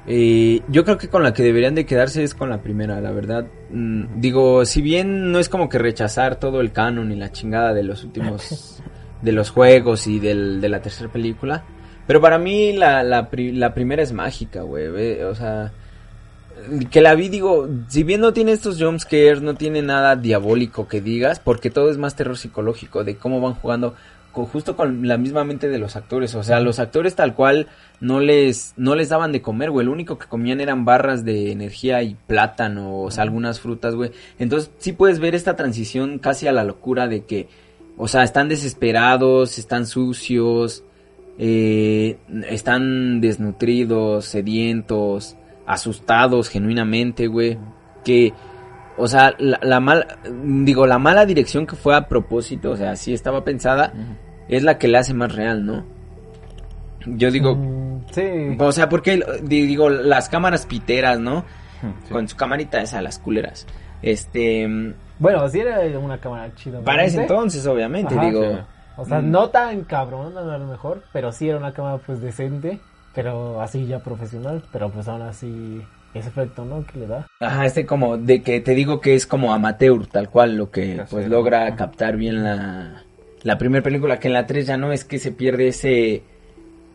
Eh, yo creo que con la que deberían de quedarse es con la primera, la verdad. Mm, digo, si bien no es como que rechazar todo el canon y la chingada de los últimos [laughs] de los juegos y del, de la tercera película. Pero para mí la, la, la primera es mágica, güey. O sea, que la vi, digo, si bien no tiene estos jumpscares, no tiene nada diabólico que digas, porque todo es más terror psicológico, de cómo van jugando con, justo con la misma mente de los actores. O sea, los actores tal cual no les, no les daban de comer, güey. Lo único que comían eran barras de energía y plátano, o sea, algunas frutas, güey. Entonces sí puedes ver esta transición casi a la locura de que, o sea, están desesperados, están sucios, eh, están desnutridos, sedientos, asustados genuinamente, güey. Que, o sea, la, la mala, digo, la mala dirección que fue a propósito, o sea, sí estaba pensada, es la que le hace más real, ¿no? Yo digo, Mm, sí. o sea, porque, di- digo, las cámaras piteras, ¿no? Sí. Con su camarita esa, las culeras. Este, Bueno, sí era una cámara chida. para ese entonces, obviamente, Ajá, digo. sí. O sea, Mm. no tan cabrón a lo mejor, pero sí era una cámara pues decente, pero así ya profesional, pero pues aún así ese efecto, ¿no? Que le da. Ajá, este como de que te digo que es como amateur, tal cual, lo que pues logra Ajá. captar bien la, la primera película, que en la 3 ya no es que se pierde ese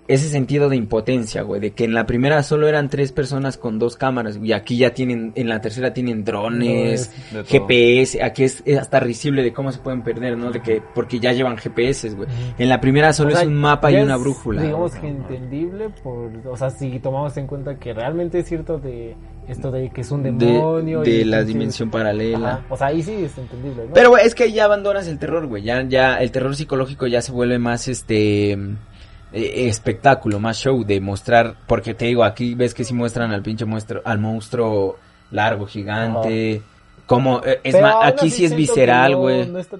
ese sentido de impotencia, güey, de que en la primera solo eran tres personas con dos cámaras y aquí ya tienen, en la tercera tienen drones, De. GPS, aquí es, es hasta risible de cómo se pueden perder, ¿no? De que, porque ya llevan GPS, güey. En la primera solo O sea, es un mapa y una brújula. Digamos que entendible por, o sea, si tomamos en cuenta que realmente es cierto de esto de que es un de, demonio de y la dimensión paralela. Ajá, O sea, ahí sí es entendible, ¿no? Pero güey, es que ahí ya abandonas el terror, güey. Ya, ya el terror psicológico ya se vuelve más este eh, espectáculo, más show de mostrar, porque te digo, aquí ves que sí muestran al pinche monstruo, al monstruo largo, gigante, como eh, es más, aquí sí es visceral, güey. No, está-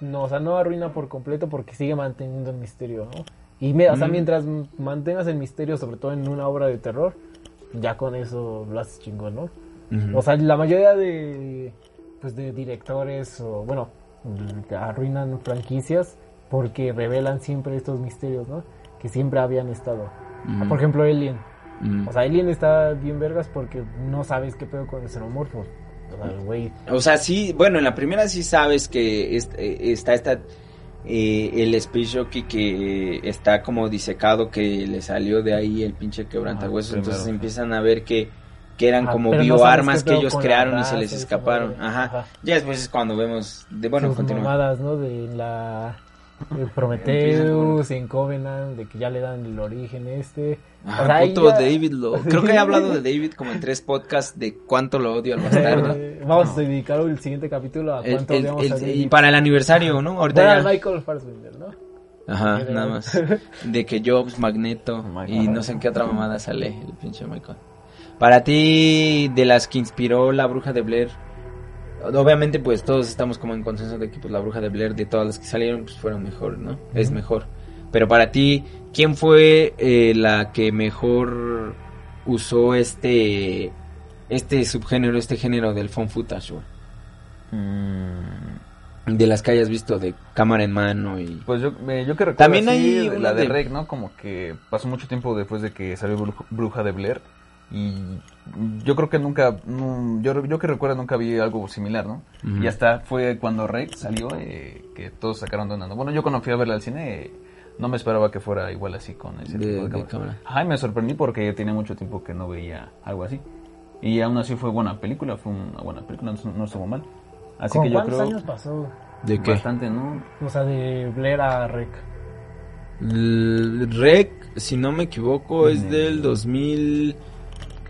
no, o sea, no arruina por completo porque sigue manteniendo el misterio, ¿no? Y mira, o sea, mientras mantengas el misterio, sobre todo en una obra de terror, ya con eso lo haces chingón, ¿no? O sea, la mayoría de, pues, de directores o, bueno, arruinan franquicias porque revelan siempre estos misterios, ¿no? Que siempre habían estado. Por ejemplo, Alien. O sea, Alien está bien vergas porque no sabes qué pedo con el xenomorfo. O sea, güey O sea, sí, bueno, en la primera sí sabes que es- eh, está esta eh, el Space Jockey que está como disecado que le salió de ahí el pinche quebrantahuesos, Ah, entonces primero. empiezan a ver que que eran Ah, como no bioarmas qué que ellos crearon y se les escaparon. Ajá. Ajá. Ya después es cuando vemos de bueno, sus mamadas, ¿no? De la de Prometheus, en Covenant, de que ya le dan el origen este. Ah, O sea, puto ya- David lo. [laughs] Creo que he hablado de David como en tres podcasts de cuánto lo odio al bastardo. Eh, Vamos a dedicar el siguiente capítulo a El- cuánto el- odiamos el- a y David. para el aniversario, ¿no? Ahorita Bueno, ya- Michael Fassbender, ¿no? Ajá, Pero- nada más. De que Jobs, Magneto Michael. y no sé en qué otra mamada sale el pinche Michael. Para ti, de las que inspiró la bruja de Blair, obviamente pues todos estamos como en consenso de que pues la bruja de Blair de todas las que salieron pues fueron mejor, ¿no? Es mejor. Pero para ti, ¿quién fue eh, la que mejor usó este este subgénero, este género del phone footage, güey? Mm, De las que hayas visto de cámara en mano y Pues yo, eh, yo que recuerdo También así, hay la de de- ¿no? Como que pasó mucho tiempo después de que salió Bruj- Bruja de Blair. Y yo creo que nunca, no, yo, yo que recuerdo nunca vi algo similar, ¿no? Y hasta fue cuando Rec salió eh, que todos sacaron. ¿no? Bueno, yo cuando fui a verla al cine eh, no me esperaba que fuera igual así con ese De- tipo de, de cámara. cámara. Ajá, y me sorprendí porque tenía mucho tiempo que no veía algo así. Y aún así fue buena película, fue una buena película, no, no estuvo mal. Así ¿Con que yo cuántos creo años pasó? ¿De qué? bastante, ¿no? O sea, de Blair a Rec. Rec, si no me equivoco, es del 2000,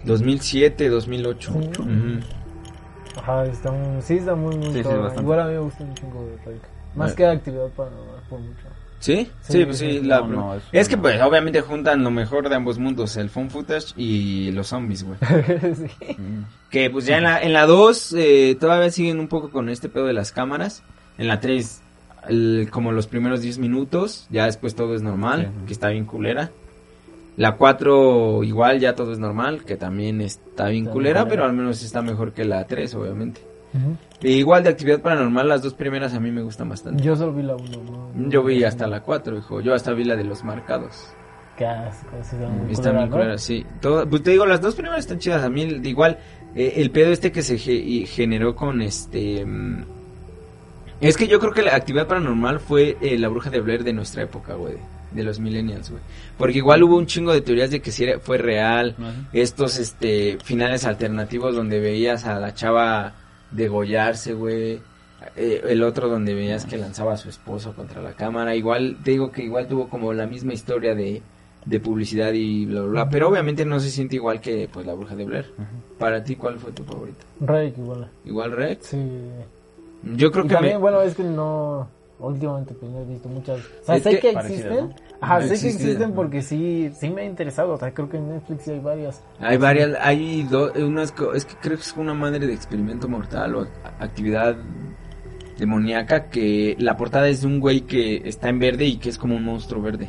2007, 2008. Sí. Ujú. Ajá, está muy, sí, está muy, muy Sí, sí. Igual a mí me gusta un chingo de Rec. Más Ah. que actividad paranormal, por mucho. ¿Sí? Sí, Sí, pues sí, la- no, no, es, es- que no. pues obviamente juntan lo mejor de ambos mundos, el phone footage y los zombies, güey. [laughs] sí. Mm. Que pues ya en la, en la 2 eh, todavía siguen un poco con este pedo de las cámaras. En la 3 el- como los primeros 10 minutos, ya después todo es normal, Sí. que está bien culera. La 4 igual ya todo es normal, que también está bien Está culera, bien pero al menos está mejor que la 3, obviamente. E igual de actividad paranormal, las dos primeras a mí me gustan bastante. Yo solo vi la 1, ¿no? Yo vi hasta la 4, hijo. Yo hasta vi la de los marcados. Qué asco, está muy Está culera, sí. Todo, pues te digo, las dos primeras están chidas. A mí, igual, eh, el pedo este que se ge- generó con este. mm, Es que yo creo que la actividad paranormal fue eh, la bruja de Blair de nuestra época, güey. De los millennials, güey. Porque igual hubo un chingo de teorías de que si era- fue real. Estos, este, finales alternativos donde veías a la chava degollarse, güey. Eh, el otro donde veías que lanzaba a su esposo contra la cámara. Igual, te digo que igual tuvo como la misma historia de, de publicidad y bla, bla, bla. Pero obviamente no se siente igual que, pues, la bruja de Blair. Para ti, ¿cuál fue tu favorito? Rey, igual. ¿Igual Rex? Sí. Yo creo Y que también, me- bueno, es que no. Últimamente pues no he visto muchas. O sea, Es sé que- existen. ¿no? Ajá, sé que Existen. porque sí, sí me ha interesado. O sea, creo que en Netflix sí hay varias. Hay varias, hay dos, unas, es que creo que es una madre de experimento mortal o actividad demoníaca que la portada es de un güey que está en verde y que es como un monstruo verde.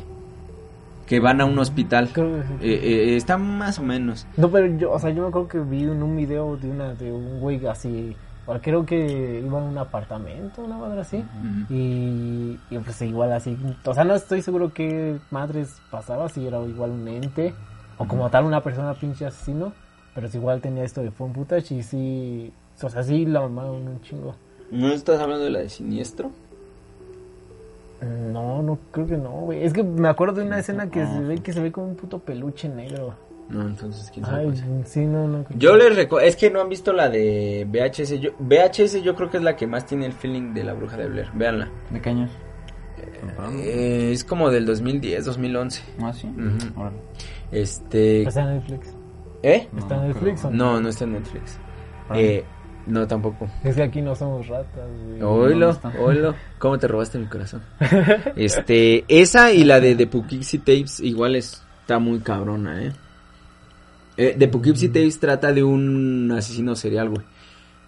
Que van a un hospital. Creo que sí. Eh, eh, está más o menos. No, pero yo, o sea, yo me acuerdo que vi en un video de una de un güey así. O Creo que iba a un apartamento, una madre así. Y, y pues igual así. O sea, no estoy seguro qué madres pasaba, si era igual un ente o como tal una persona pinche asesino. Pero si igual tenía esto de phone footage y sí. O sea, sí la mamaron un chingo. ¿No estás hablando de la de siniestro? No, no, creo que no, güey. Es que me acuerdo de una escena que se ve que se ve como un puto peluche negro. No, entonces quién sabe. Ay, sí, no, no. creo Yo les recuerdo, es que no han visto la de VHS. Yo, VHS yo creo que es la que más tiene el feeling de la bruja de Blair. Véanla. ¿De qué años? Eh, es como del 2010, 2011. Ah, sí. Este... Está en Netflix. ¿Eh? ¿Está en Netflix o No, no está en Netflix. Ah. Eh, no, tampoco. Es que aquí no somos ratas, güey. Oilo, está? oilo. ¿Cómo te robaste mi corazón? Este, esa y la de The Poughkeepsie Tapes igual está muy cabrona, ¿eh? Eh The Poughkeepsie Tapes trata de un asesino serial, güey.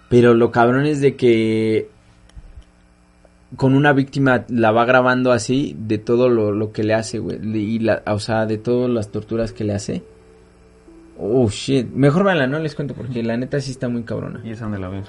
Pero lo cabrón es de que con una víctima la va grabando así de todo lo, lo que le hace, güey. Y la, o sea, de todas las torturas que le hace. Oh, shit. Mejor véanla, no les cuento porque la neta sí está muy cabrona. ¿Y esa dónde la ves?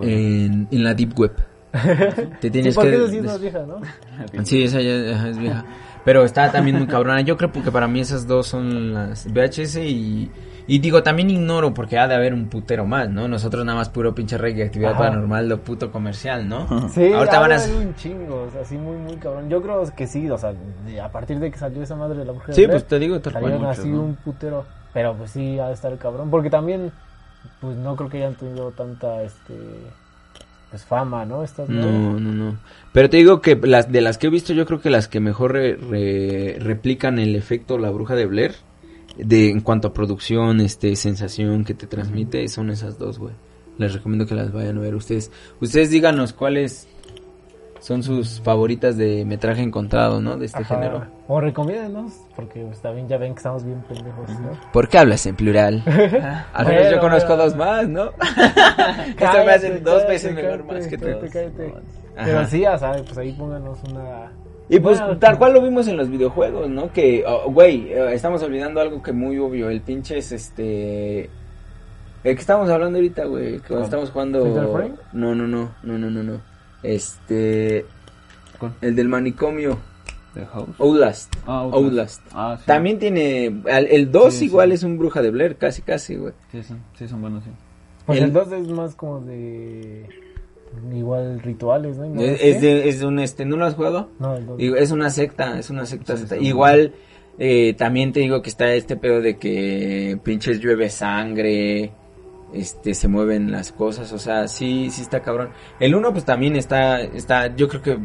En, en la Deep Web. [laughs] Te Sí, tienes porque que... esa sí es más vieja, ¿no? [laughs] Sí, esa ya es vieja. Pero está también muy cabrona. Yo creo que para mí esas dos son las VHS y... Y digo, también ignoro porque ha de haber un putero más, ¿no? Nosotros nada más puro pinche reggae, actividad Ajá. paranormal, lo puto comercial, ¿no? Sí, Ahorita van a... hay un chingo, o sea, así muy, muy cabrón. Yo creo que sí, o sea, a partir de que salió esa madre de la mujer. Sí, pues te digo, cual. salieron así ¿no? un putero. Pero pues sí, ha de estar cabrón. Porque también, pues no creo que hayan tenido tanta, este, pues fama, ¿no? Estas No, no, no. Pero te digo que las de las que he visto, yo creo que las que mejor re- re- replican el efecto La Bruja de Blair, de en cuanto a producción, este, sensación que te transmite, son esas dos, güey. Les recomiendo que las vayan a ver ustedes. Ustedes díganos cuáles son sus favoritas de metraje encontrado, ¿no? De este Ajá. género. O recomiéndanos, porque pues, también ya ven que estamos bien pendejos, ¿no? ¿Por qué hablas en plural? [laughs] Al menos yo conozco bueno. dos más, ¿no? [laughs] Esto me Cállate, hacen dos cállate, veces mejor más que. Ajá. Pero sí, ya sabes, pues ahí pónganos una... Y pues Bueno, tal cual lo vimos en los videojuegos, ¿no? Que, oh, güey, eh, estamos olvidando algo que muy obvio, el pinche es este... El que estamos hablando ahorita, güey, que estamos jugando... ¿Fatal Frame? No, no, no, no, no, no, no. Este... ¿Cuál? El del manicomio, The House. Outlast. Ah, Outlast. Outlast. Ah, sí. También tiene... al- El 2 Sí, igual sí. es un bruja de Blair, casi, casi, güey. Sí, sí, sí, son buenos, sí. Pues El- el 2 es más como de... Igual rituales, ¿no? No Es, de, es de un, este, ¿no lo has jugado? No, el 2. Digo, Es una secta, es una secta. Igual, eh, también te digo que está este pedo de que pinches llueve sangre, este, se mueven las cosas, o sea, sí, sí está cabrón. El uno pues también está, está, yo creo que,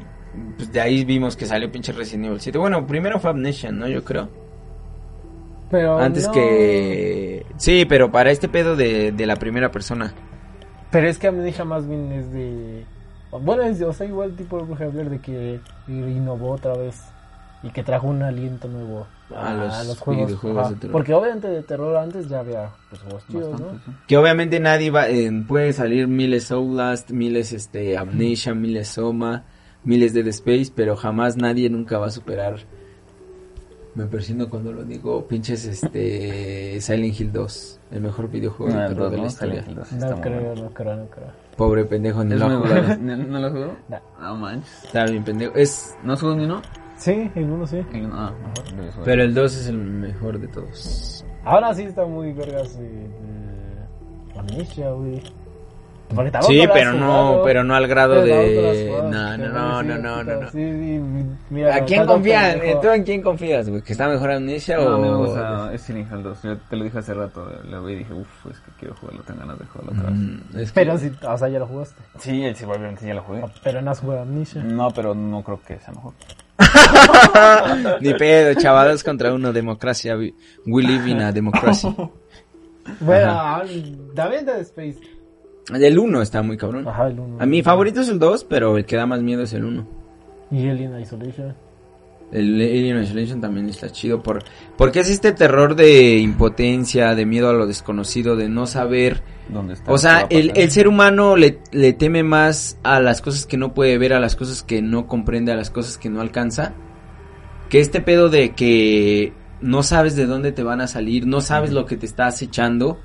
pues de ahí vimos que salió pinche Resident Evil 7. Bueno, primero fue Amnesia, ¿no? Yo creo. Pero Antes no. que... Sí, pero para este pedo de, de la primera persona. Pero es que Amnesia más bien es de... Bueno, es, o sea, igual tipo de Bruja de de que innovó otra vez y que trajo un aliento nuevo A a, los los, juegos. de terror. Porque obviamente de terror antes ya había pues, juegos chidos, Bastante, ¿no? sí. Que obviamente nadie va, eh, puede salir miles Outlast, miles este Amnesia, miles Soma, miles Dead Space, pero jamás nadie nunca va a superar. Me persino cuando lo digo, pinches este [laughs] Silent Hill 2, el mejor videojuego Ah, de terror de la historia. No creo, bueno. no creo, no creo. Pobre pendejo, ni lo. ¿No, [laughs] no lo jugó? No. No manches. Está bien pendejo. Es, ¿No jugó ni uno? Sí, el uno sí. Y no, Ah, mejor pero el 2 es el mejor de todos. Ahora sí está muy vergas eh, eh, Amnesia, güey. Sí, pero no, pero no al grado de... No, no, no, no, no, no, no. sí, sí, mira, ¿A quién pendejo. ¿Tú en quién confías, güey? ¿Que está mejor Amnesia No, o...? mí me gusta es Silent Hill 2. Yo te lo dije hace rato. Lo vi y dije, uff, es que quiero jugarlo. Tengo ganas de jugarlo otra vez. Mm, Pero sí, o sea, ya lo jugaste. Sí, sí ya lo jugué. Pero no has jugado Amnesia. No, pero no creo que sea mejor. [laughs] Ni pedo, chavalos contra uno, democracia. We live in a democracy. [laughs] Bueno, ah, también Dead Space. El 1 está muy cabrón. Ajá, el uno. A mi favorito es el 2, pero el que da más miedo es el 1. Y Alien Isolation. El Alien Isolation también está chido por porque es este terror de impotencia, de miedo a lo desconocido, de no saber. ¿Dónde está? O ¿Qué va sea, el, el ser humano le, le teme más a las cosas que no puede ver, a las cosas que no comprende, a las cosas que no alcanza. Que este pedo de que no sabes de dónde te van a salir, no sabes lo que te está acechando,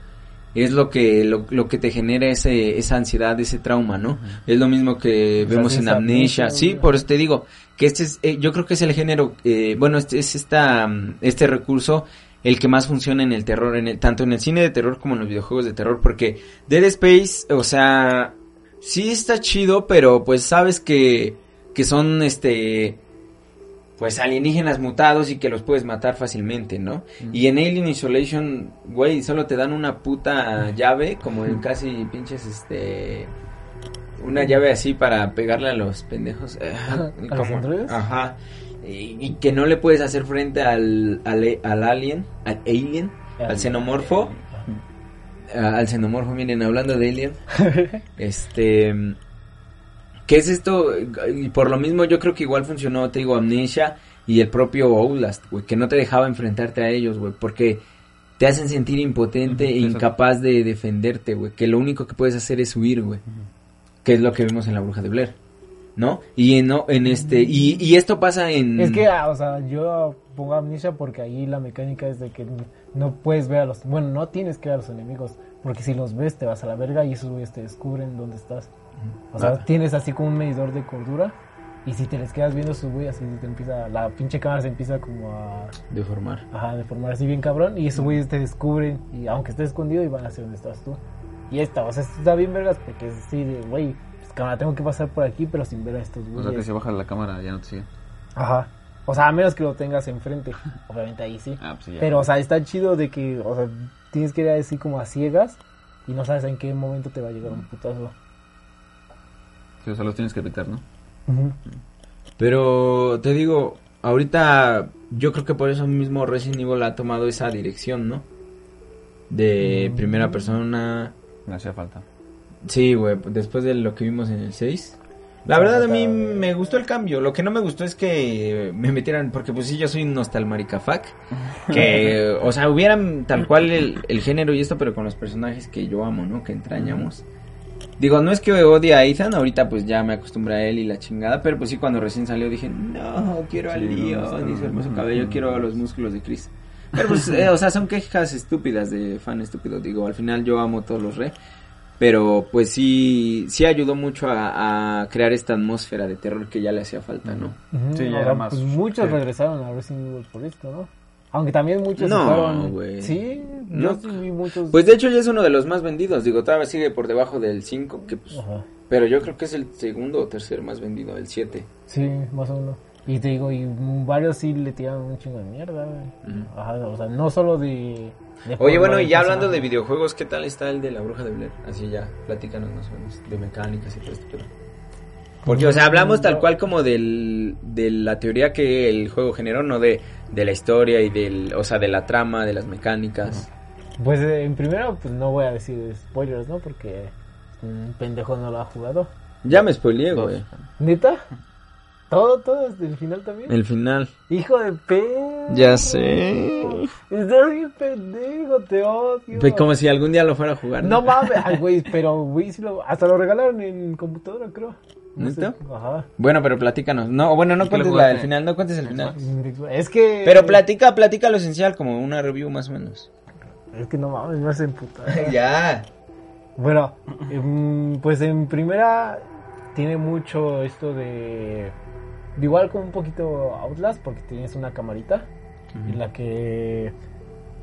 es lo que lo, lo que te genera ese, esa ansiedad, ese trauma, ¿no? Es lo mismo que O sea, vemos en es Amnesia. amnesia, Sí, por eso te digo que este es, eh, yo creo que es el género, eh, bueno, este es esta, este recurso el que más funciona en el terror, en el, tanto en el cine de terror como en los videojuegos de terror, porque Dead Space, o sea, sí está chido, pero pues sabes que, que son este, pues alienígenas mutados y que los puedes matar fácilmente, ¿no? Y en Alien Isolation, güey, solo te dan una puta llave, como en casi pinches, este, una llave así para pegarle a los pendejos. ¿A los como- androides? Ajá. Y, y que no le puedes hacer frente al, al, al alien, al alien, al xenomorfo. a- al xenomorfo, miren, hablando de alien. [laughs] este. ¿Qué es esto? Y por lo mismo yo creo que igual funcionó, te digo, Amnesia y el propio Outlast, güey, que no te dejaba enfrentarte a ellos, güey, porque te hacen sentir impotente e incapaz de defenderte, güey, que lo único que puedes hacer es huir, güey. Que es lo que vimos en La Bruja de Blair. ¿No? Y en, no, en este y, y esto pasa en Es que, ah, o sea, yo pongo Amnesia porque ahí la mecánica es de que no puedes ver a los... Bueno, no tienes que ver a los enemigos. Porque si los ves te vas a la verga y esos güeyes te descubren dónde estás. O sea, tienes así como un medidor de cordura. Y si te les quedas viendo a esos güeyes, así te empieza... La pinche cámara se empieza como a... deformar. Ajá, deformar así bien cabrón. Y esos güeyes te descubren. Y aunque estés escondido, y van hacia donde estás tú. Y esta, o sea, está bien vergas porque es así de, güey, pues cámara, tengo que pasar por aquí, pero sin ver a estos O güeyes. sea, que si bajas la cámara ya no te sigue. Ajá. O sea, a menos que lo tengas enfrente. [laughs] Obviamente ahí sí. Ah, pues sí. Pero, o sea, está chido de que, o sea, tienes que ir así como a ciegas y no sabes en qué momento te va a llegar un putazo. Sí, o sea, los tienes que evitar, ¿no? Pero te digo, ahorita yo creo que por eso mismo Resident Evil ha tomado esa dirección, ¿no? De Mm. primera persona. Me hacía falta. Sí, güey, después de lo que vimos en el 6. La verdad a mí me gustó el cambio. Lo que no me gustó es que me metieran, porque pues sí, yo soy un nostalmaricafac. [laughs] Que, o sea, hubieran tal cual el, el género y esto, pero con los personajes que yo amo, ¿no? Que entrañamos. Digo, no es que odie a Ethan, ahorita pues ya me acostumbré a él y la chingada, pero pues sí, cuando recién salió dije, no, quiero al Sí, no, y su hermoso no, cabello, no, quiero los músculos de Chris. Pero pues, [laughs] eh, o sea, son quejas estúpidas de fan estúpido, digo, al final yo amo todos los re. Pero pues sí, sí ayudó mucho a, a crear esta atmósfera de terror que ya le hacía falta, ¿no? Sí, ya era más- pues muchos sí. regresaron a Resident Evil por esto, ¿no? Aunque también muchos No, se fueron. güey. Sí, No. sí muchos. Pues de hecho ya es uno de los más vendidos, digo, todavía sigue por debajo del 5, que pues, Ajá. pero yo creo que es el segundo o tercer más vendido, el 7. Sí, más o menos. Y te digo, y varios sí le tiraron un chingo de mierda, güey. Ajá, o sea, no solo de... de Oye, bueno, y ya hablando de videojuegos, ¿qué tal está el de la bruja de Blair? Así ya, platícanos más o menos, de mecánicas y todo esto. Porque, o sea, hablamos tal cual como del, de la teoría que el juego generó, no de, de la historia y del, o sea, de la trama, de las mecánicas. Pues eh, en primero, pues no voy a decir spoilers, ¿no? Porque un pendejo no lo ha jugado. Ya me spoileé, güey. ¿Neta? ¿Todo, todo desde el final también? El final. Hijo de perro. Ya sé. Estás bien pendejo, te odio. Fue como si algún día lo fuera a jugar. No mames, ay, güey, pero, güey, sí lo, hasta lo regalaron en computadora, creo. No sé, ¿Neta? Ajá. Bueno, pero platícanos. No, bueno, no ¿Y qué le cuentes la del final, no cuentes el final. Es que... Pero platica, platica lo esencial, como una review más o menos. Es que no mames, me hacen puta. [laughs] ya. Bueno, em, pues en primera tiene mucho esto de, de igual como un poquito Outlast porque tienes una camarita en la que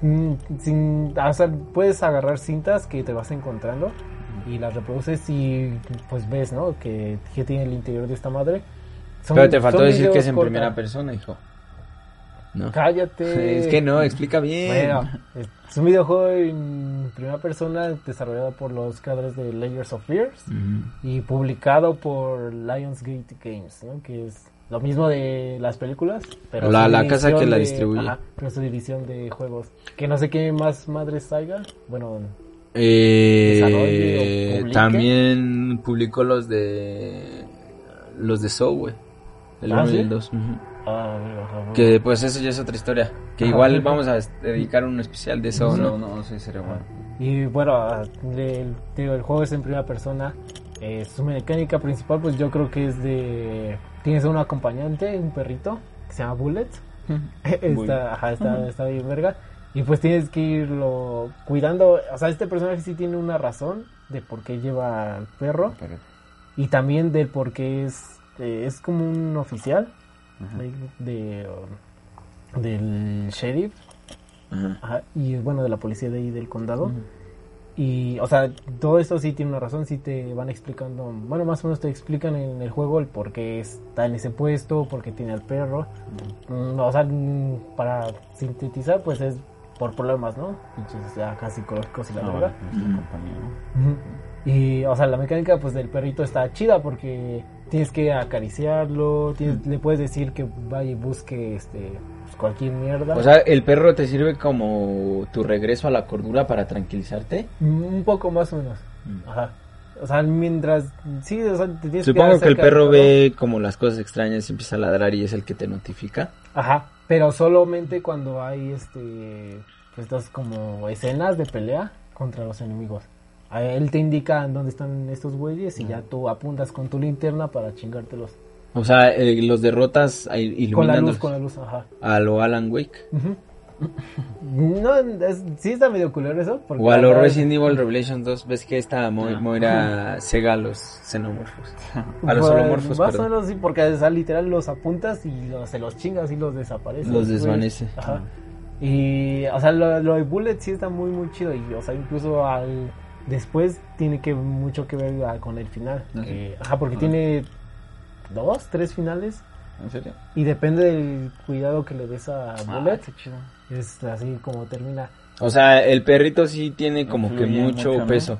mm, sin, o sea, puedes agarrar cintas que te vas encontrando y las reproduces y pues ves, ¿no? Que, que tiene el interior de esta madre. Son- Pero te faltó decir que es en corta. primera persona, hijo. No. Cállate. [laughs] Es que no, explica bien. Bueno, es un videojuego en primera persona desarrollado por los creadores de Layers of Fears y publicado por Lionsgate Games, ¿no? Que es lo mismo de las películas, pero La- la casa que la de- distribuye. ajá, pero su división de juegos. Que no sé qué más madres salga. Bueno, Eh, también publicó los de los de Soul, güey. El ¿Ah, 1 y sí? el 2. ah, ajá, Que pues eso ya es otra historia. Que Ajá. igual vamos a dedicar un especial de Soul, No, ¿no? no, sí, sería bueno. Y bueno, el, el juego es en primera persona. Eh, su mecánica principal, pues yo creo que es de. Tienes un acompañante, un perrito, que se llama Bullet. [laughs] está, ajá, está, está bien verga. Y pues tienes que irlo cuidando. O sea, este personaje sí tiene una razón de por qué lleva al perro. Y también de por qué es. eh, es como un oficial de, de, del sheriff. Ajá. Ajá, y bueno, de la policía de ahí del condado. Y, o sea, todo esto sí tiene una razón, sí te van explicando, bueno, más o menos te explican en el juego el por qué está en ese puesto, por qué tiene al perro. Mm, o sea, mm, para sintetizar, pues es por problemas, ¿no? Pinches ya casi psicológicos y la Ah, verdad. bueno, es tu compañía, ¿no? Ujú. Y, o sea, la mecánica pues del perrito está chida porque tienes que acariciarlo, tienes- le puedes decir que vaya y busque este pues, cualquier mierda. O sea, el perro te sirve como tu regreso a la cordura para tranquilizarte. Un poco más o menos. Mm. Ajá. O sea, mientras. Sí, o sea, te tienes Supongo que el cerca perro ve como las cosas extrañas y empieza a ladrar y es el que te notifica. Ajá. Pero solamente cuando hay este. Estas como escenas de pelea contra los enemigos. A él te indica dónde están estos güeyes y ya tú apuntas con tu linterna para chingártelos. O sea, eh, los derrotas eh, Con la luz, con la luz, ajá. a lo Alan Wake. No, es- sí está medio culero eso. porque O a lo Resident Evil Revelation 2, ves que esta Mo- Moira cega a los xenomorfos. A los Pues, holomorfos, Más o menos sí, porque o sea, literal los apuntas y los- se los chingas y los desaparece. Los desvanece. Ajá. Y, o sea, lo, lo de Bullet sí está muy, muy chido. Y, o sea, incluso al después tiene que mucho que ver ah, con el final. Eh, ajá, porque tiene dos, tres finales. ¿En serio? Y depende del cuidado que le des a Bullet. qué chido. Es así como termina. O sea, el perrito sí tiene como que mucho, mucho, ¿no? peso.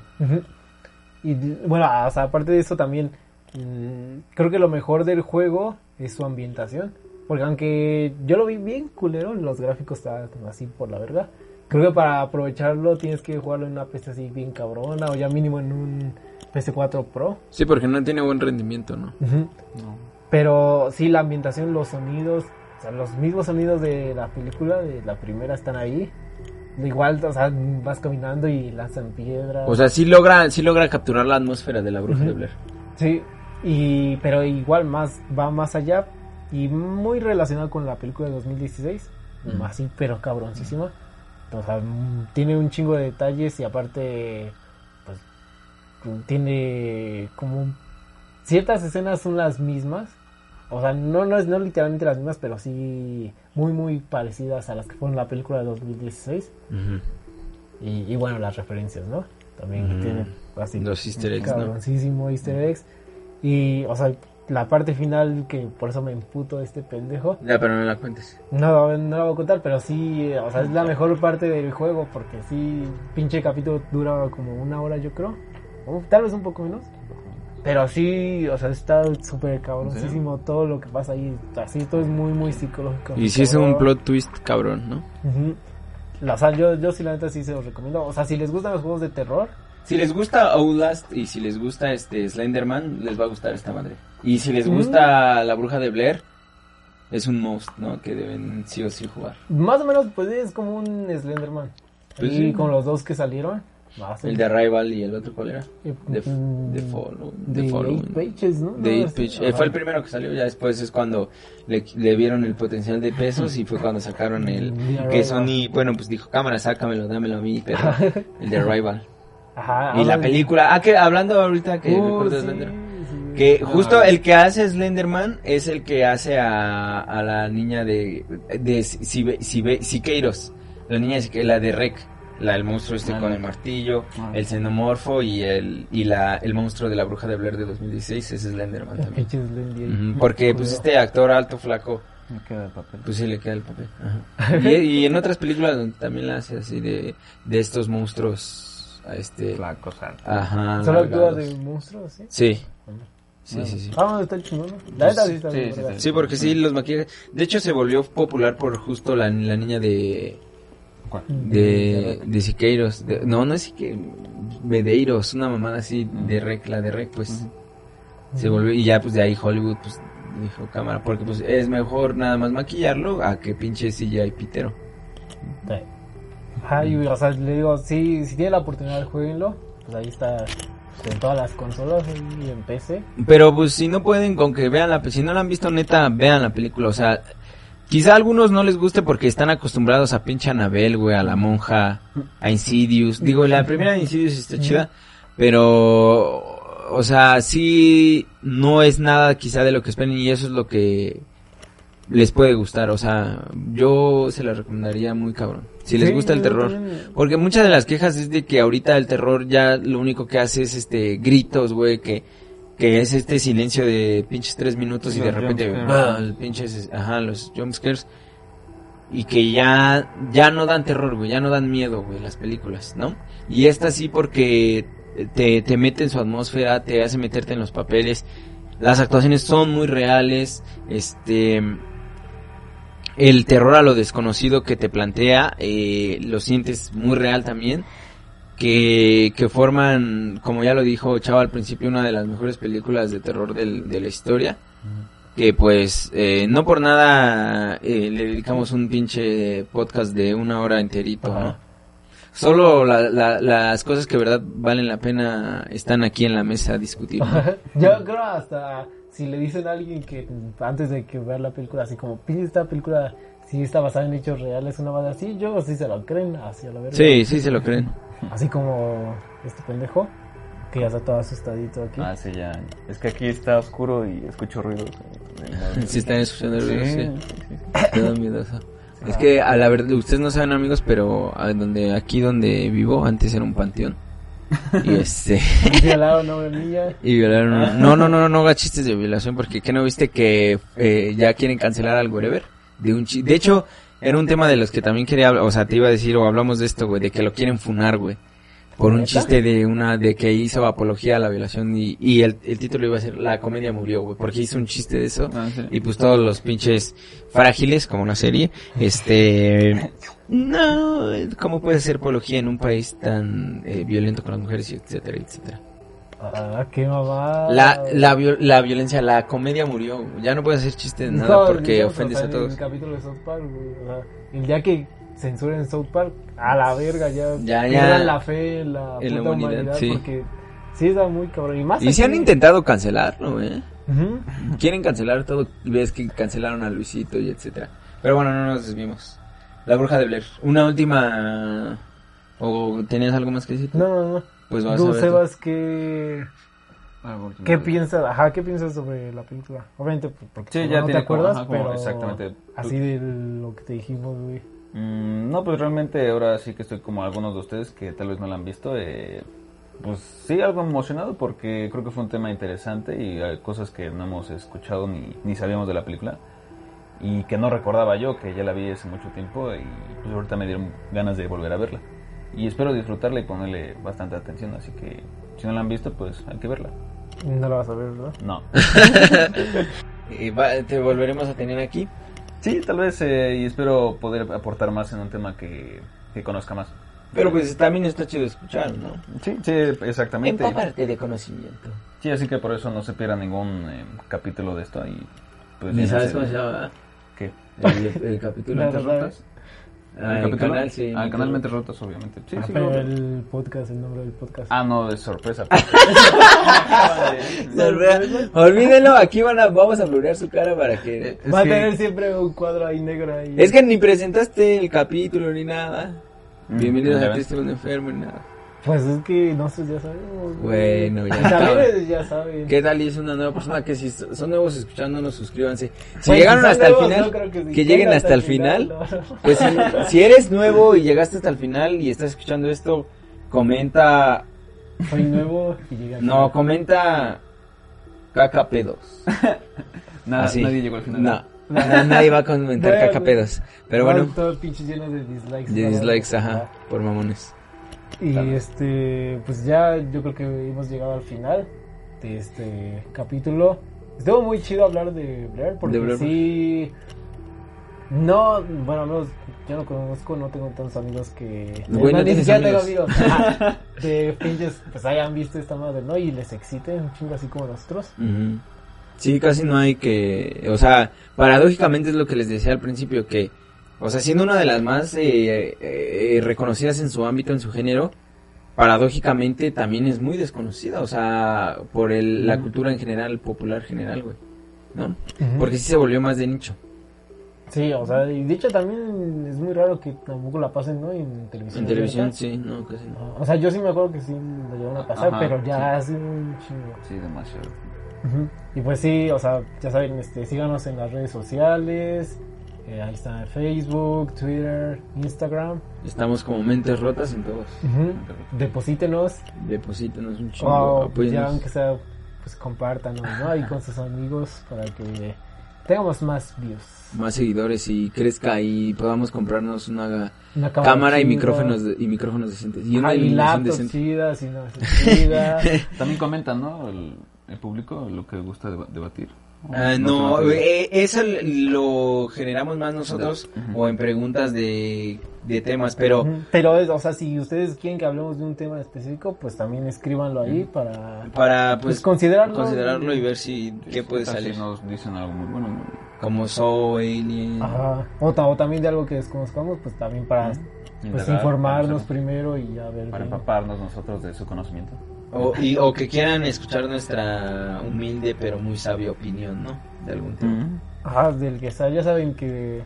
Y bueno, o sea, aparte de eso también, mm, creo que lo mejor del juego es su ambientación. Porque aunque yo lo vi bien culero, los gráficos están así por la verga. Creo que para aprovecharlo tienes que jugarlo en una PC así bien cabrona o ya mínimo en un PS4 Pro. Sí, porque no tiene buen rendimiento, ¿no? Ujú. Pero sí, la ambientación, los sonidos, o sea, los mismos sonidos de la película, de la primera, están ahí. Igual, o sea, vas caminando y lanzan piedras. O sea, sí logra, sí logra capturar la atmósfera de la bruja Ujú. de Blair. Sí, y, pero igual más va más allá y muy relacionado con la película de 2016, Mm. así pero cabroncísima. O sea, tiene un chingo de detalles y aparte pues tiene como ciertas escenas son las mismas. O sea, no no es no literalmente las mismas, pero sí muy muy parecidas a las que fueron la película de 2016 y, y bueno, las referencias, ¿no? También Ujú. tiene así Los easter eggs, ¿no? easter eggs. Y, o sea, la parte final que por eso me emputo este pendejo. Ya, pero no la cuentes. No, no la voy a contar, pero sí, o sea, es la mejor parte del juego porque sí, pinche capítulo dura como una hora yo creo. O tal vez un poco menos. Pero sí, o sea, está súper cabroncísimo todo lo que pasa ahí. Así, todo es muy, muy psicológico. Y sí es un plot twist cabrón, ¿no? La- O sea, yo, yo sí la neta sí se los recomiendo. O sea, si les gustan los juegos de terror, Si les gusta Outlast y si les gusta este Slenderman, les va a gustar esta madre. Y si les Mm. gusta la bruja de Blair, es un must, ¿no? Que deben sí o sí jugar. más o menos pues es como un Slenderman. Pues y sí. con los dos que salieron. O El de Arrival y el otro, ¿cuál era? The, mm, The Follow. The. Eight Pages, ¿no? No, Eight es- Page. Eh, fue el primero que salió, ya después es cuando le, le vieron el potencial de pesos y fue cuando sacaron el... The Que. Sony, bueno, pues dijo, cámara, sácamelo, dámelo a mí, pero [laughs] el de Arrival. Ajá, Y la habla- película, ah, que hablando ahorita que Uh, sí, Slenderman. sí. Que No, justo el que hace Slenderman es el que hace a, a la niña de, de Sibe- Sibe- Siqueiros. La niña, de la de Rec. La, el monstruo este con el martillo, Ah. el xenomorfo y el y la el monstruo de la bruja de Blair de 2016 es Slenderman también. Ujú, Porque pues este actor alto flaco Me queda el papel. pues sí le queda el papel. Ajá. Y, y en otras películas donde también la hace así de de estos monstruos a este Flacos, altos. ajá. ¿Solo actúa de monstruos, sí? Sí. Sí, sí, sí. Ah, está chingón. La neta sí Sí, sí. Sí, porque sí, los maquillajes. De hecho, se volvió popular por justo la, la niña de. ¿Cuál? De, de Siqueiros. De- no, no es Siqueiros. Medeiros, una mamada así de rec, la de rec, pues. Se volvió. Y ya, pues de ahí Hollywood, pues dijo cámara. Porque, pues es mejor nada más maquillarlo a que pinche CGI pitero. Sí. Ajá, y, o sea, le digo, sí, si tiene la oportunidad, jueguenlo. Pues ahí está en todas las consolas y en PC. Pero pues si no pueden con que vean la si no la han visto neta, vean la película, o sea, quizá a algunos no les guste porque están acostumbrados a pinche Anabel, güey, a la monja, a Insidious. Digo, la primera de Insidious está chida, pero o sea, sí no es nada quizá de lo que esperen y eso es lo que les puede gustar, o sea, yo se la recomendaría muy cabrón. Si les Sí, gusta el terror. también. Porque muchas de las quejas es de que ahorita el terror ya lo único que hace es este gritos, güey, que, que es este silencio de pinches tres minutos y de repente. ¡bah! el pinches, ajá, los jumpscares. Y que ya, ya no dan terror, güey, ya no dan miedo, güey, las películas, ¿no? Y esta sí porque te, te mete en su atmósfera, te hace meterte en los papeles. Las actuaciones son muy reales, este, el terror a lo desconocido que te plantea, eh, lo sientes muy real también. Que, que forman, como ya lo dijo Chava al principio, una de las mejores películas de terror del- de la historia. Que pues, eh, no por nada eh, le dedicamos un pinche podcast de una hora enterito, ¿no? Solo la- la- las cosas que verdad valen la pena están aquí en la mesa a discutir. ¿no? [laughs] Yo creo hasta si le dicen a alguien que antes de que ver la película, así como, pide esta película, si está basada en hechos reales, una base así, yo sí se lo creen, así a la verga. Sí, sí se lo creen. Así como este pendejo, que ya está todo asustadito aquí. Ah, sí, ya. Es que aquí está oscuro y escucho ruidos. Si están escuchando el Sí, ruido, sí. sí, sí, sí. Miedoso. Es que a la verdad, ustedes no saben amigos, pero a donde aquí donde vivo antes era un panteón. Y este [laughs] [laughs] Violaron a una niña. y violaron. a- No, no, no, no, no hagas chistes de violación porque ¿qué no viste que eh, ya quieren cancelar al Wherever? De un chi- de hecho, era un tema de los que también quería hablar, o sea, te iba a decir o hablamos de esto, güey, de que lo quieren funar, güey. Por un chiste de una, de que hizo apología a la violación y, y el, el título iba a ser La comedia murió, güey, porque hizo un chiste de eso. Ah, sí. Y pues todos los pinches frágiles, como una serie, este... No, ¿cómo puede ser apología en un país tan eh, violento con las mujeres, y etcétera, etcétera? Ah, qué mamá. La, la, la violencia, la comedia murió, ya no puedes hacer chistes de nada porque ofendes a En todos. el capítulo de South Park. O sea, el día que censuren South Park, a la verga, ya. Ya, ya. la fe la, En la puta humanidad, humanidad, sí. Porque sí está muy cabrón. Y más Y se han intentado cancelarlo, eh. Quieren cancelar todo, y ves que cancelaron a Luisito y etcétera. Pero bueno, no nos desvimos. La bruja de Blair. Una última... ¿O tenías algo más que decir? No, no, no. Pues vas a Tú. Sebas, ¿qué, Ah, por último. ¿qué piensas? Ajá, ¿qué piensas sobre la película? Obviamente, pues, porque Sí, no ya te tiene como- acuerdas, ajá, como pero exactamente. Así de lo que te dijimos, güey. Mm, no, pues realmente ahora sí que estoy como algunos de ustedes que tal vez no la han visto. eh, pues sí, algo emocionado porque creo que fue un tema interesante y hay cosas que no hemos escuchado ni, ni sabíamos de la película. Y que no recordaba yo, que ya la vi hace mucho tiempo y pues ahorita me dieron ganas de volver a verla. Y espero disfrutarla y ponerle bastante atención, así que si no la han visto, pues hay que verla. No lo vas a ver, ¿verdad? No. [laughs] Y va- te volveremos a tener aquí. Sí, tal vez eh, y espero poder aportar más en un tema que, que conozca más. Pero pues también está chido escuchar, ¿no? Sí, sí, exactamente. Empaparte de conocimiento. Sí, así que por eso no se pierda ningún eh, capítulo de esto. Y, pues, Ni en sabes cómo se llama ¿Qué? el, el capítulo. La ¿Mentes verdad. rotas? Ah, el capítulo? canal, sí. Ah, canal Mentes Rotas, obviamente. Sí, Ah, sí, pero el podcast, el nombre del podcast. Ah, no, de [laughs] sorpresa. Olvídenlo, aquí van a, vamos a blurear su cara para que... Es Va a tener siempre un cuadro ahí negro ahí. Es que ni presentaste el capítulo ni nada. Mm, Bienvenidos a Mundo Enfermo ni nada. Pues es que nosotros ya sabemos. Bueno, ya es- ya saben. ¿Qué tal? Y es una nueva persona que si son nuevos escuchándonos, suscríbanse. Si Pues, llegaron si hasta el final, no que lleguen hasta el final. no, no. [laughs] Pues si, si eres nuevo y llegaste hasta el final y estás escuchando esto, comenta, Soy nuevo y llegué aquí. no, comenta caca pedos. [laughs] Nada, Así. Nadie llegó al final. No, [laughs] na- nadie va a comentar Bueno, caca pedos. Pero bueno, Todo pinche lleno de dislikes. de ¿no? dislikes, ajá, por mamones. Y este, pues ya yo creo que hemos llegado al final de este capítulo. Estuvo muy chido hablar de Blair porque De Blair. sí. No, bueno, al menos yo no conozco, no tengo tantos amigos que. Güey, no ni siquiera tengo amigos. que [laughs] pinches, pues hayan visto esta madre, ¿no? Y les excite un chingo así como nosotros. Sí, casi no hay que, o sea, paradójicamente es lo que les decía al principio, que, o sea, siendo una de las más eh, eh, reconocidas en su ámbito, en su género, paradójicamente también es muy desconocida, o sea, por el, la cultura en general, popular general, güey, ¿no? Porque sí se volvió más de nicho. Sí, o sea, y de hecho también es muy raro que tampoco la pasen, ¿no? En televisión. En televisión, sí, no, casi no. O sea, yo sí me acuerdo que sí lo llevaron a pasar, Ajá, pero ya sí. hace un chingo. Sí, demasiado. Y pues sí, o sea, ya saben, este, síganos en las redes sociales. Eh, ahí está Facebook, Twitter, Instagram. Estamos como mentes rotas en todos. Ujú. Deposítenos. Deposítenos un chingo, O apóyennos. ya aunque sea, pues compártanos, ¿no? Ahí con sus amigos para que tengamos más views. más seguidores y crezca y podamos comprarnos una Una cámara y micrófonos de- y micrófonos decentes y una y iluminación decente. chidas y no. [laughs] También comentan, ¿no? El, el público lo que gusta deba- debatir. Ah, no, eh, eso lo generamos más nosotros Ujú. o en preguntas de, de temas, pero Ujú. Pero, es- o sea, si ustedes quieren que hablemos de un tema específico, pues también escríbanlo ahí para, para pues, pues considerarlo. considerarlo y ver si qué puede salir. nos dicen algo muy bueno. Como So, Alien. Ajá. O, o también de algo que desconozcamos, pues también para pues, Indagar, informarnos para- primero y ya ver. Para bien. empaparnos nosotros de su conocimiento. O, y, o que quieran escuchar nuestra humilde pero muy sabia opinión, ¿no? De algún tema. Ajá, del que sea, ya saben que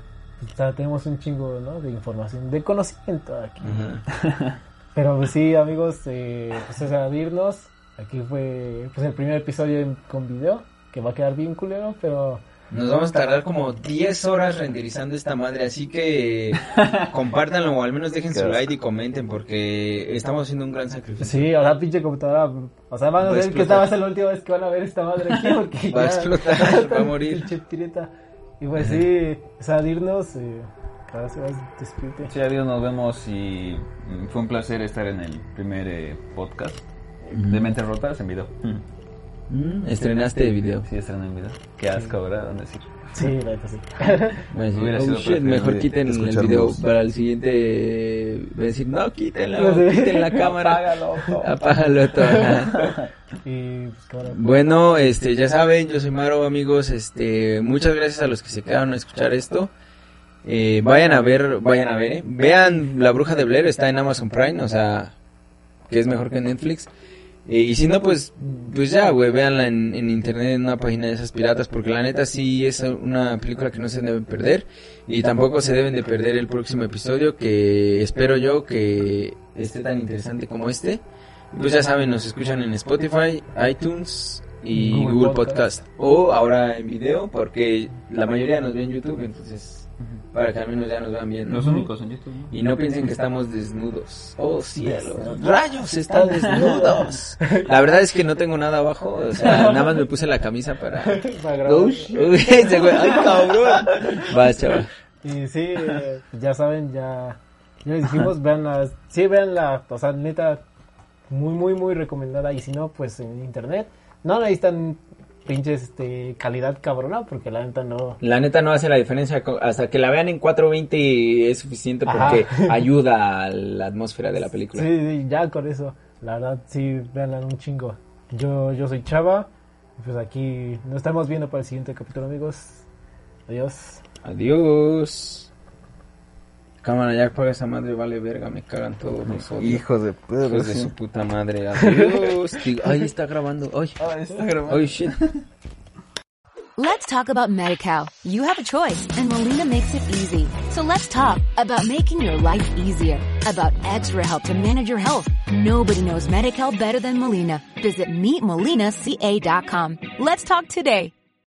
tenemos un chingo ¿no? de información, de conocimiento aquí. [laughs] Pero pues sí, amigos, eh, pues es abrirnos. Aquí fue pues el primer episodio en- con video, que va a quedar bien culero, pero Nos vamos a tardar como 10 horas renderizando esta madre, así que [laughs] compártanlo o al menos dejen su like y comenten porque estamos haciendo un gran sacrificio. sí, o sea, pinche computadora, o sea, van a ver que esta va a ser la última vez que van a ver esta madre aquí, porque [laughs] Va a explotar, [laughs] va a morir. Y pues sí, o sea, irnos, eh. Sí, adiós, nos vemos y mm, fue un placer estar en el primer eh, podcast de Mentes Rotas en video. Mm, Estrenaste de video. Sí, estrené en video. Qué asco, ¿verdad? ¿Dónde decir? Sí, la neta sí. [laughs] Bueno, sí. Hubiera Oh, sido shit, mejor quiten el video voz. para el siguiente. eh, voy a decir, no, sé. [laughs] quiten la cámara. Apágalo. [laughs] Apágalo todo. Y pues Bueno, este, ya saben, yo soy Maro, amigos, este, muchas gracias a los que se quedaron a escuchar esto. Eh, vayan a ver, vayan a ver, eh. vean La Bruja de Blair, está en Amazon Prime, o sea, que es mejor que Netflix. Eh, y si no, pues, pues ya, güey, véanla en, en internet, en una página de esas piratas, porque la neta sí es una película que no se deben perder. Y tampoco se deben de perder el próximo episodio, que espero yo que esté tan interesante como este. Pues ya saben, nos escuchan en Spotify, iTunes y Google Google, Podcast. Podcast. O ahora en video, porque la mayoría nos ve en YouTube, entonces para que al menos ya nos vean bien. ¿no? Los únicos en YouTube. ¿no? Y no piensen que estamos desnudos. Oh cielos, rayos, están [laughs] desnudos. La verdad es que no tengo nada abajo, o sea, [laughs] nada más me puse la camisa para... [laughs] Ay cabrón. Va, chaval. Y sí, ya saben, ya, ya les dijimos, vean las, sí, vean la, o sea, neta, muy, muy, muy recomendada. Y si no, pues en internet. No necesitan pinches, este, calidad cabrona, porque la neta no. La neta no hace la diferencia, hasta que la vean en 420 es suficiente Ajá. porque [laughs] ayuda a la atmósfera de la película. Sí, sí, ya con eso. La verdad, sí, veanla un chingo. Yo, yo soy Chava. Pues aquí nos estamos viendo para el siguiente capítulo, amigos. Adiós. Adiós. Cámara, ya paga esa madre, vale verga, me cagan todos los odios. Hijos de Hijos de su puta madre. Adiós. [laughs] Ay, está grabando. Ay, Ah, está grabando. ay, shit. Let's talk about MediCal. You have a choice and Molina makes it easy. So let's talk about making your life easier, about extra help to manage your health. Nobody knows MediCal better than Molina. Visit meetmolinaca.com. Let's talk today.